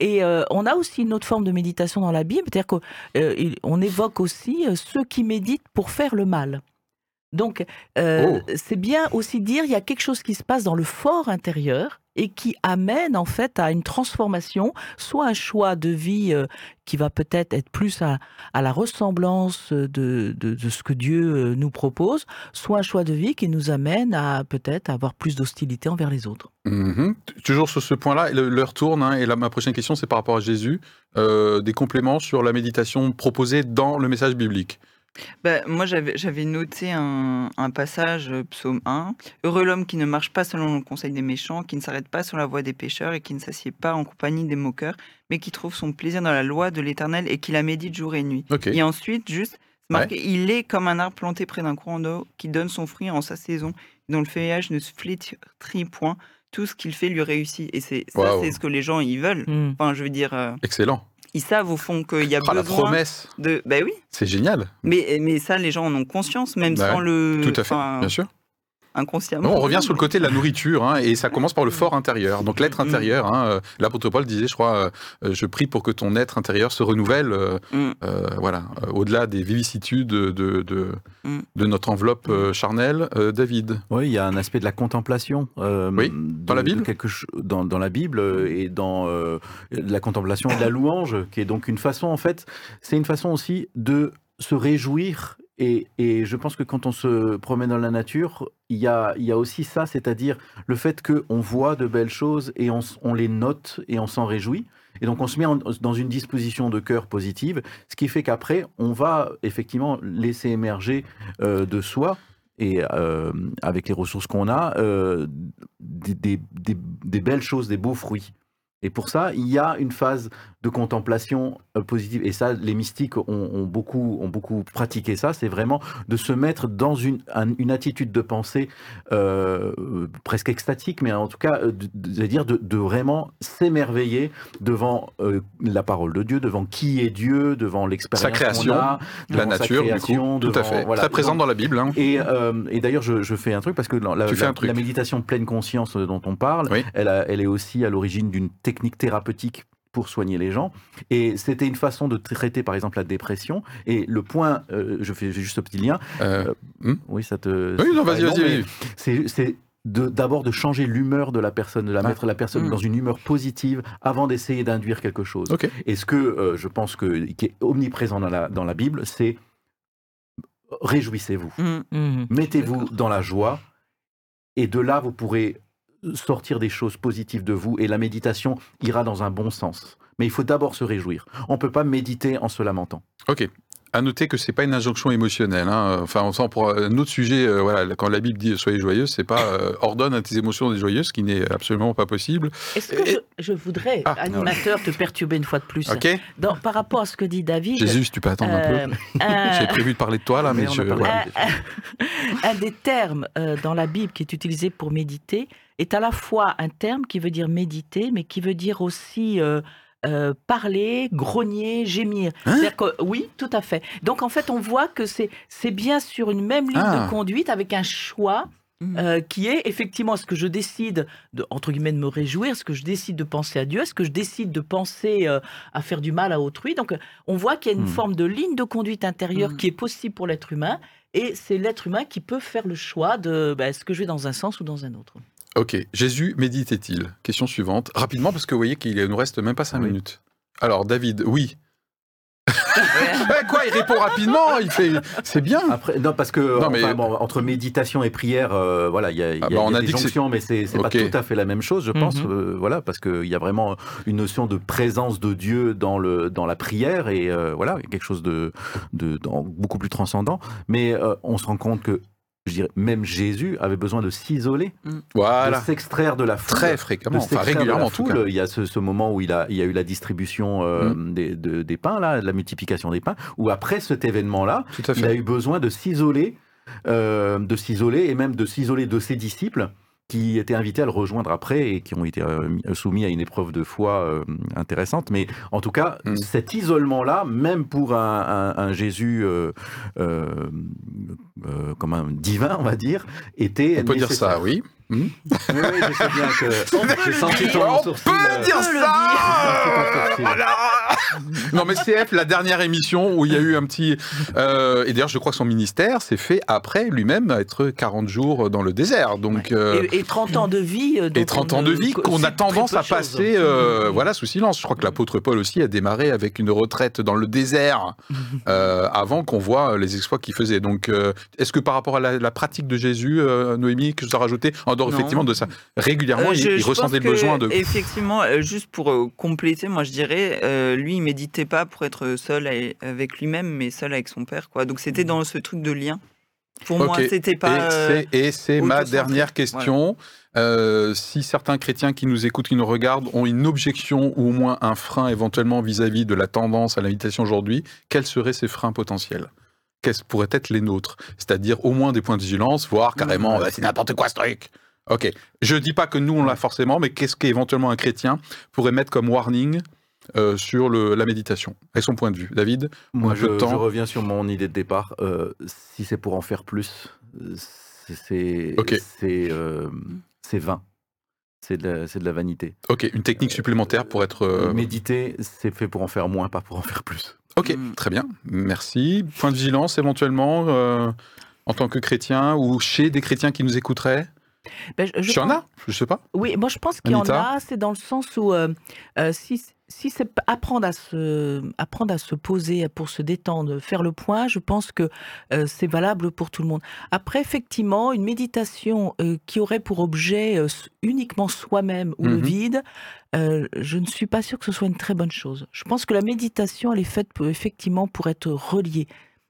Speaker 4: Et euh, on a aussi une autre forme de méditation dans la Bible, c'est-à-dire qu'on évoque aussi euh, ceux qui méditent pour faire le mal. Donc, euh,
Speaker 2: Oh.
Speaker 4: c'est bien aussi dire il y a quelque chose qui se passe dans le fort intérieur et qui amène en fait à une transformation, soit un choix de vie euh, qui va peut-être être plus à, à la ressemblance de, de, de ce que Dieu euh, nous propose, soit un choix de vie qui nous amène à peut-être avoir plus d'hostilité envers les autres.
Speaker 2: Mhm. T- Toujours sur ce point-là, l'heure tourne, hein, et là, ma prochaine question, c'est par rapport à Jésus. Euh, des compléments sur la méditation proposée dans le message biblique.
Speaker 6: Bah, moi, j'avais j'avais noté un, un passage, euh, psaume 1. Heureux l'homme qui ne marche pas selon le conseil des méchants, qui ne s'arrête pas sur la voie des pécheurs et qui ne s'assied pas en compagnie des moqueurs, mais qui trouve son plaisir dans la loi de l'éternel et qui la médite jour et nuit.
Speaker 2: Ok.
Speaker 6: Et ensuite, juste, c'est marqué, il est comme un arbre planté près d'un courant d'eau qui donne son fruit en sa saison, dont le feuillage ne se flétrit point. Tout ce qu'il fait lui réussit. Et c'est ça, c'est ce que les gens ils veulent. Enfin, je veux dire, euh,
Speaker 2: Excellent.
Speaker 6: ils savent au fond qu'il y a
Speaker 2: Ah, la
Speaker 6: besoin
Speaker 2: promesse,
Speaker 6: de. Ben oui.
Speaker 2: c'est génial.
Speaker 6: Mais, mais ça, les gens en ont conscience, même
Speaker 2: Bah
Speaker 6: sans le.
Speaker 2: Tout à fait,
Speaker 6: enfin,
Speaker 2: bien sûr.
Speaker 6: Inconsciemment.
Speaker 2: Non, on revient sur le côté de la nourriture, hein, et ça commence par le fort intérieur. Donc l'être
Speaker 6: Mm.
Speaker 2: intérieur, hein, euh, l'apôtre Paul disait, je crois, euh, je prie pour que ton être intérieur se renouvelle, euh,
Speaker 6: Mm.
Speaker 2: euh, voilà, euh, au-delà des vicissitudes de, de, de,
Speaker 6: Mm.
Speaker 2: de notre enveloppe euh, charnelle. Euh, David,
Speaker 5: Oui, il y a un aspect de la contemplation. euh,
Speaker 2: Oui,
Speaker 5: de-
Speaker 2: dans la Bible
Speaker 5: quelque dans, dans la Bible et dans euh, la contemplation et de la louange, qui est donc une façon, en fait, c'est une façon aussi de se réjouir. Et, je pense que quand on se promène dans la nature, il y a, aussi ça, c'est-à-dire le fait qu'on voit de belles choses et on, les note et on s'en réjouit. Et donc on se met dans une disposition de cœur positive, ce qui fait qu'après, on va effectivement laisser émerger euh, de soi et euh, avec les ressources qu'on a, euh, des belles choses, des beaux fruits. Et pour ça, il y a une phase de contemplation euh, positive. Et ça, les mystiques ont, ont beaucoup, ont beaucoup pratiqué ça. C'est vraiment de se mettre dans une, un- une attitude de pensée euh, euh, presque extatique, mais en tout cas, euh, c'est-à-dire de, de vraiment s'émerveiller devant euh, la parole de Dieu, devant qui est Dieu, devant l'expérience
Speaker 2: Sa création,
Speaker 5: a,
Speaker 2: La nature, du coup.
Speaker 5: création,
Speaker 2: Tout à
Speaker 5: devant-
Speaker 2: fait.
Speaker 5: voilà,
Speaker 2: Très présent dans la Bible. hein.
Speaker 5: et, euh, et d'ailleurs, je, je fais un truc parce que la, méditation pleine conscience dont on parle,
Speaker 2: Oui.
Speaker 5: elle, a- elle est aussi à l'origine d'une technique thérapeutique pour soigner les gens. Et c'était une façon de traiter, par exemple, la dépression. Et le point, euh, je fais juste un petit lien.
Speaker 2: Euh,
Speaker 5: Oui, ça te.
Speaker 2: oui, non,
Speaker 5: c'est
Speaker 2: vas-y, vas-y,
Speaker 5: de- d'abord de changer l'humeur de la personne, de la
Speaker 2: Ah.
Speaker 5: mettre la personne
Speaker 6: Mm.
Speaker 5: dans une humeur positive avant d'essayer d'induire quelque chose.
Speaker 2: Ok.
Speaker 5: Et ce que euh, je pense que, qui est omniprésent dans la, dans la Bible, c'est réjouissez-vous.
Speaker 6: Mm.
Speaker 4: Mhm.
Speaker 5: Mettez-vous dans la joie et de là, vous pourrez sortir des choses positives de vous et la méditation ira dans un bon sens. Mais il faut d'abord se réjouir. On ne peut pas méditer en se lamentant.
Speaker 2: Ok. À noter que c'est pas une injonction émotionnelle. hein. Enfin, on sent pour un autre sujet. euh, voilà, quand la Bible dit soyez joyeux, c'est pas euh, ordonne à tes émotions d'être joyeuses, ce qui n'est absolument pas possible.
Speaker 4: Est-ce que je, je voudrais,
Speaker 2: Ah,
Speaker 4: animateur, te perturber une fois de plus. Dans- Par rapport à ce que dit David.
Speaker 2: Jésus, tu peux attendre un
Speaker 4: euh,
Speaker 2: peu.
Speaker 4: un- [LAUGHS]
Speaker 2: J'ai prévu de parler de toi là, mais je, voilà.
Speaker 4: un, des termes euh, dans la Bible qui est utilisé pour méditer est à la fois un terme qui veut dire méditer, mais qui veut dire aussi euh, parler, grogner, gémir.
Speaker 2: Hein
Speaker 4: C'est-à-dire que- oui, tout à fait. Donc en fait, on voit que c'est bien sur une même ligne
Speaker 2: Ah.
Speaker 4: de conduite avec un choix.
Speaker 6: Mm.
Speaker 4: euh, qui est effectivement ce que je décide de, entre guillemets de me réjouir, ce que je décide de penser à Dieu, est-ce que je décide de penser euh, à faire du mal à autrui. Donc on voit qu'il y a une
Speaker 5: Hmm.
Speaker 4: forme de ligne de conduite intérieure
Speaker 6: Hmm.
Speaker 4: qui est possible pour l'être humain et c'est l'être humain qui peut faire le choix de bah, est-ce que je vais dans un sens ou dans un autre.
Speaker 2: Ok. Jésus méditait-il? Question suivante. Rapidement, parce que vous voyez qu'il nous reste même pas cinq
Speaker 5: Oui.
Speaker 2: minutes. Alors, David, oui. [LAUGHS] Ouais, quoi Il répond rapidement. Il fait. C'est bien.
Speaker 5: Après, non, parce que
Speaker 2: Non, mais-
Speaker 5: enfin, bon, entre méditation et prière, euh, voilà, il y a, y a-
Speaker 2: Ah, bah,
Speaker 5: il y a
Speaker 2: on a
Speaker 5: des jonctions, mais c'est c'est
Speaker 2: Ok.
Speaker 5: pas tout à fait la même chose, je pense.
Speaker 4: Mhm.
Speaker 5: euh, voilà, parce qu'il y a vraiment une notion de présence de Dieu dans le dans la prière et euh, voilà, quelque chose de, de, dans- beaucoup plus transcendant. Mais euh, on se rend compte que je dirais, même Jésus avait besoin de s'isoler,
Speaker 2: Voilà.
Speaker 5: de s'extraire de la foule.
Speaker 2: Très
Speaker 5: de
Speaker 2: fréquemment, enfin
Speaker 5: s'extraire de la
Speaker 2: régulièrement en tout cas.
Speaker 5: Il y a ce, ce moment où il, a, il y a eu la distribution euh,
Speaker 2: Mm.
Speaker 5: des, de- des pains, là, la multiplication des pains, où après cet événement-là, il a eu besoin de s'isoler, euh, de s'isoler et même de s'isoler de ses disciples qui étaient invités à le rejoindre après et qui ont été euh, mis- soumis à une épreuve de foi euh, intéressante. Mais en tout cas,
Speaker 2: Mm.
Speaker 5: cet isolement-là, même pour un, un- un Jésus euh, euh, euh, comme un divin, on va dire, était
Speaker 2: On peut dire ça, oui.
Speaker 5: Oui, oui, je sais bien que [LAUGHS] j'ai senti ton
Speaker 2: On peut dire ça
Speaker 5: sourcil. [LAUGHS]
Speaker 2: Non mais CF, la dernière émission où il y a eu un petit... euh, et d'ailleurs je crois que son ministère s'est fait après lui-même être 40 jours dans le désert. Donc... euh,
Speaker 4: Et, et 30 ans de vie. euh,
Speaker 2: et 30
Speaker 4: on
Speaker 2: ans de vie qu'on a tendance à passer euh, voilà, sous silence. Je crois que l'apôtre Paul aussi a démarré avec une retraite dans le désert [LAUGHS] euh, avant qu'on voit les exploits qu'il faisait. Donc, euh, est-ce que par rapport à la, la pratique de Jésus, euh, Noémie, que tu as rajouté, en dehors
Speaker 6: Non.
Speaker 2: effectivement de ça, régulièrement,
Speaker 6: Euh,
Speaker 2: il,
Speaker 6: je-
Speaker 2: il
Speaker 6: je
Speaker 2: ressentait le besoin de...
Speaker 6: Effectivement, euh, juste pour euh, compléter, moi je dirais, euh, lui il méditait pas pour être seul avec lui-même, mais seul avec son père, quoi. Donc c'était dans ce truc de lien. Pour moi, c'était pas.
Speaker 2: Et c'est- ma dernière question. Euh, si certains chrétiens qui nous écoutent, qui nous regardent, ont une objection ou au moins un frein éventuellement vis-à-vis de la tendance à l'invitation aujourd'hui, quels seraient ces freins potentiels? Quels pourraient être les nôtres? C'est-à-dire au moins des points de vigilance, voire carrément
Speaker 6: Mhm.
Speaker 2: Bah, c'est n'importe quoi ce truc. Ok. Je dis pas que nous on l'a forcément, mais qu'est-ce qu'éventuellement un chrétien pourrait mettre comme warning euh, sur le- la méditation Et son point de vue, David
Speaker 5: Moi, je,
Speaker 2: de temps.
Speaker 5: je reviens sur mon idée de départ. Euh, si c'est pour en faire plus, euh, c'est euh, vain. C'est de, la- c'est de la vanité.
Speaker 2: Ok, une technique supplémentaire pour être. euh,
Speaker 5: Méditer, c'est fait pour en faire moins, pas pour en faire plus.
Speaker 2: Ok,
Speaker 6: Mm.
Speaker 2: très bien, merci. Point de vigilance éventuellement euh, en tant que chrétien ou chez des chrétiens qui nous écouteraient?
Speaker 4: Ben, je-
Speaker 2: y en a Je sais pas.
Speaker 4: Oui, moi je pense qu'il y en a, c'est dans le sens où euh, euh, si, si c'est apprendre à, se, apprendre à se poser pour se détendre, faire le point, je pense que euh, c'est valable pour tout le monde. Après, effectivement, une méditation qui aurait pour objet uniquement soi-même ou le
Speaker 2: Mhm.
Speaker 4: vide, je ne suis pas sûre que ce soit une très bonne chose. Je pense que la méditation, elle est faite pour- effectivement pour être reliée.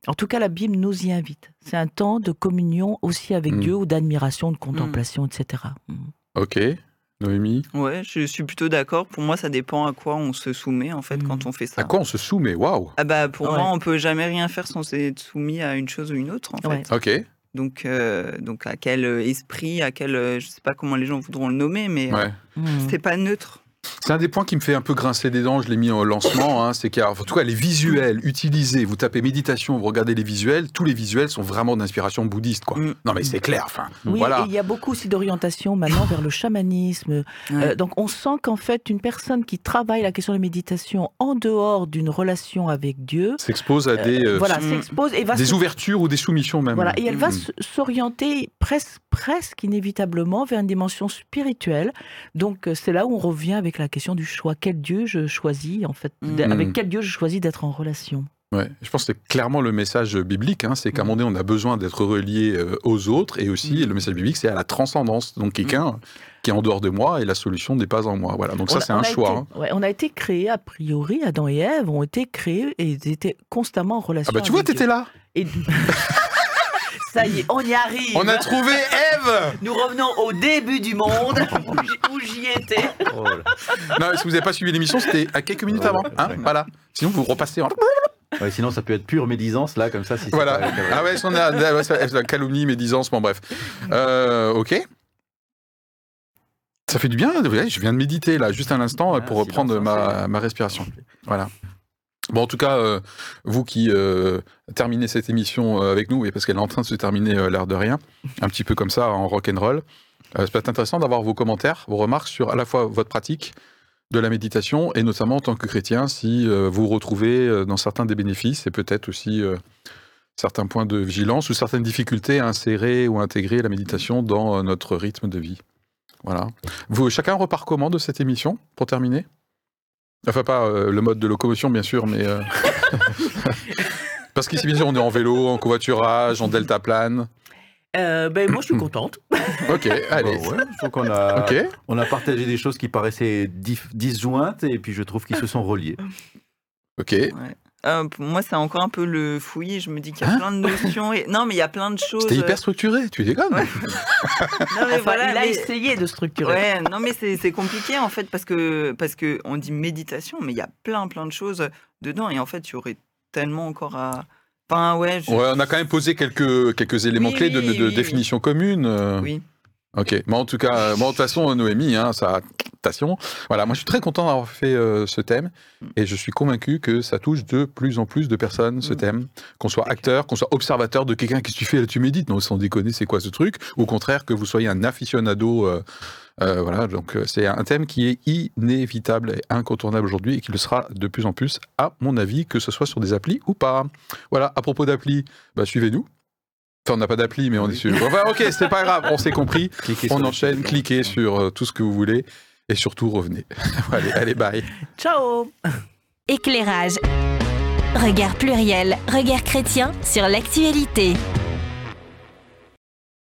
Speaker 4: En tout cas, la Bible nous y invite. C'est un temps de communion aussi avec
Speaker 2: Mhm.
Speaker 4: Dieu ou d'admiration, de contemplation, etc. Mhm.
Speaker 2: Ok. Noémie
Speaker 6: Ouais, je suis plutôt d'accord. Pour moi, ça dépend à quoi on se soumet en fait
Speaker 4: Mm.
Speaker 6: quand on fait ça.
Speaker 2: À quoi on se soumet? Waouh
Speaker 6: Ah bah pour
Speaker 4: Ouais.
Speaker 6: moi, on peut jamais rien faire sans être soumis à une chose ou une autre en fait.
Speaker 2: Ok.
Speaker 6: Donc euh, donc à quel euh, esprit, à quel euh, je sais pas comment les gens voudront le nommer, mais euh,
Speaker 2: Ouais.
Speaker 4: Hmm.
Speaker 6: c'est pas neutre.
Speaker 2: C'est un des points qui me fait un peu grincer des dents, je l'ai mis au lancement, hein, c'est qu'il y a, en tout cas, les visuels utilisés, vous tapez méditation, vous regardez les visuels, tous les visuels sont vraiment d'inspiration bouddhiste, quoi.
Speaker 6: Mm.
Speaker 2: Non, mais c'est clair, enfin,
Speaker 4: Oui,
Speaker 2: voilà.
Speaker 4: et il y a beaucoup aussi d'orientation maintenant vers le chamanisme.
Speaker 6: Ouais.
Speaker 4: Euh, donc on sent qu'en fait, une personne qui travaille la question de la méditation en dehors d'une relation avec Dieu,
Speaker 2: S'expose à des, euh,
Speaker 4: voilà,
Speaker 6: Mm.
Speaker 4: s'expose et va
Speaker 2: des
Speaker 4: se-
Speaker 2: ouvertures ou des soumissions même.
Speaker 4: Voilà, et elle va
Speaker 2: Mm.
Speaker 4: s'orienter presque, presque inévitablement vers une dimension spirituelle. Donc euh, c'est là où on revient avec la question du choix. Quel Dieu je choisis en fait
Speaker 6: Mm.
Speaker 4: Avec
Speaker 2: Mm.
Speaker 4: quel Dieu je choisis d'être en relation?
Speaker 2: Ouais, je pense que c'est clairement le message biblique, hein, c'est qu'à un moment donné, on a besoin d'être relié euh, aux autres, et aussi
Speaker 4: Mm.
Speaker 2: le message biblique, c'est à la transcendance. Donc quelqu'un qui est en dehors de moi, et la solution n'est pas en moi. Voilà, donc ça
Speaker 4: On
Speaker 2: c'est un choix.
Speaker 4: été-
Speaker 2: hein.
Speaker 4: ouais, on a été créés, a priori, Adam et Ève ont été créés et ils étaient constamment en relation.
Speaker 2: Ah bah tu vois,
Speaker 4: avec Dieu.
Speaker 2: t'étais là
Speaker 4: Et... [LAUGHS] Ça y est, on y arrive.
Speaker 2: On a trouvé Ève [LAUGHS]
Speaker 4: Nous revenons au début du monde où j'y étais.
Speaker 5: Oh.
Speaker 2: Non, si vous n'avez pas suivi l'émission, c'était à quelques minutes avant. Hein, voilà. Sinon, vous repassez en...
Speaker 5: Ouais, sinon, ça peut être pure médisance, là, comme ça. Si
Speaker 2: Voilà.
Speaker 5: pas-
Speaker 2: Ah ouais, on a calomnie, médisance, bon bref. Euh, ok. Ça fait du bien. Je viens de méditer là, juste un instant,
Speaker 5: Ah,
Speaker 2: pour reprendre
Speaker 5: hein,
Speaker 2: ma, ma respiration. Voilà. Bon, en tout cas, euh, vous qui euh, terminez cette émission euh, avec nous, et parce qu'elle est en train de se terminer l'air de rien, un petit peu comme ça en rock and roll, euh, ça peut être intéressant d'avoir vos commentaires, vos remarques sur à la fois votre pratique de la méditation et notamment en tant que chrétien, si vous retrouvez dans certains des bénéfices et peut-être aussi certains points de vigilance ou certaines difficultés à insérer ou intégrer la méditation dans notre rythme de vie. Voilà. Vous, chacun repart comment de cette émission pour terminer? Enfin, pas euh, le mode de locomotion, bien sûr, mais. euh, [LAUGHS] Parce qu'ici, bien sûr, on est en vélo, en covoiturage, en deltaplane.
Speaker 4: Euh, ben, moi, je suis contente. [LAUGHS]
Speaker 2: Ok, allez.
Speaker 5: Bah ouais, je trouve qu'on a,
Speaker 2: Ok.
Speaker 5: on a partagé des choses qui paraissaient dif- disjointes et puis je trouve qu'ils se sont reliés.
Speaker 2: Ok.
Speaker 6: Ouais. Euh, pour moi, c'est encore un peu le fouillis. Je me dis qu'il y a
Speaker 2: Hein
Speaker 6: plein de notions. Et... Non, mais il y a plein de choses.
Speaker 2: C'était hyper structuré, tu déconnes
Speaker 6: Ouais. [LAUGHS] Non, mais
Speaker 4: Enfin,
Speaker 6: voilà,
Speaker 4: il a
Speaker 6: mais-
Speaker 4: essayé de structurer.
Speaker 6: Ouais, non mais c'est compliqué en fait parce que parce que on dit méditation mais il y a plein plein de choses dedans et en fait il y aurait tellement encore à enfin ouais, je-
Speaker 2: Ouais, on a quand même posé quelques, quelques éléments
Speaker 6: Oui,
Speaker 2: clés de,
Speaker 6: oui,
Speaker 2: de
Speaker 6: oui,
Speaker 2: définition commune. euh,
Speaker 6: oui.
Speaker 2: Ok, mais en tout cas, euh, bon, de toute façon, Noémie, hein, ça, attention. Voilà, moi je suis très content d'avoir fait euh, ce thème et je suis convaincu que ça touche de plus en plus de personnes, ce
Speaker 6: Mm.
Speaker 2: thème. Qu'on soit acteur, qu'on soit observateur de quelqu'un qui tu fais, là, tu médites, non, sans déconner, c'est quoi ce truc? Ou au contraire, que vous soyez un aficionado. euh, euh, voilà, donc euh, c'est un thème qui est inévitable et incontournable aujourd'hui et qui le sera de plus en plus, à mon avis, que ce soit sur des applis ou pas. Voilà, à propos d'applis, bah, suivez-nous. Enfin, on n'a pas d'appli, mais on est sur. Enfin, ok, c'est pas grave, on s'est compris.
Speaker 5: Cliquez
Speaker 2: On enchaîne, cliquez sur euh, tout ce que vous voulez et surtout revenez. [LAUGHS] allez, allez, bye.
Speaker 4: Ciao
Speaker 1: Éclairage. Regard pluriel, regard chrétien sur l'actualité.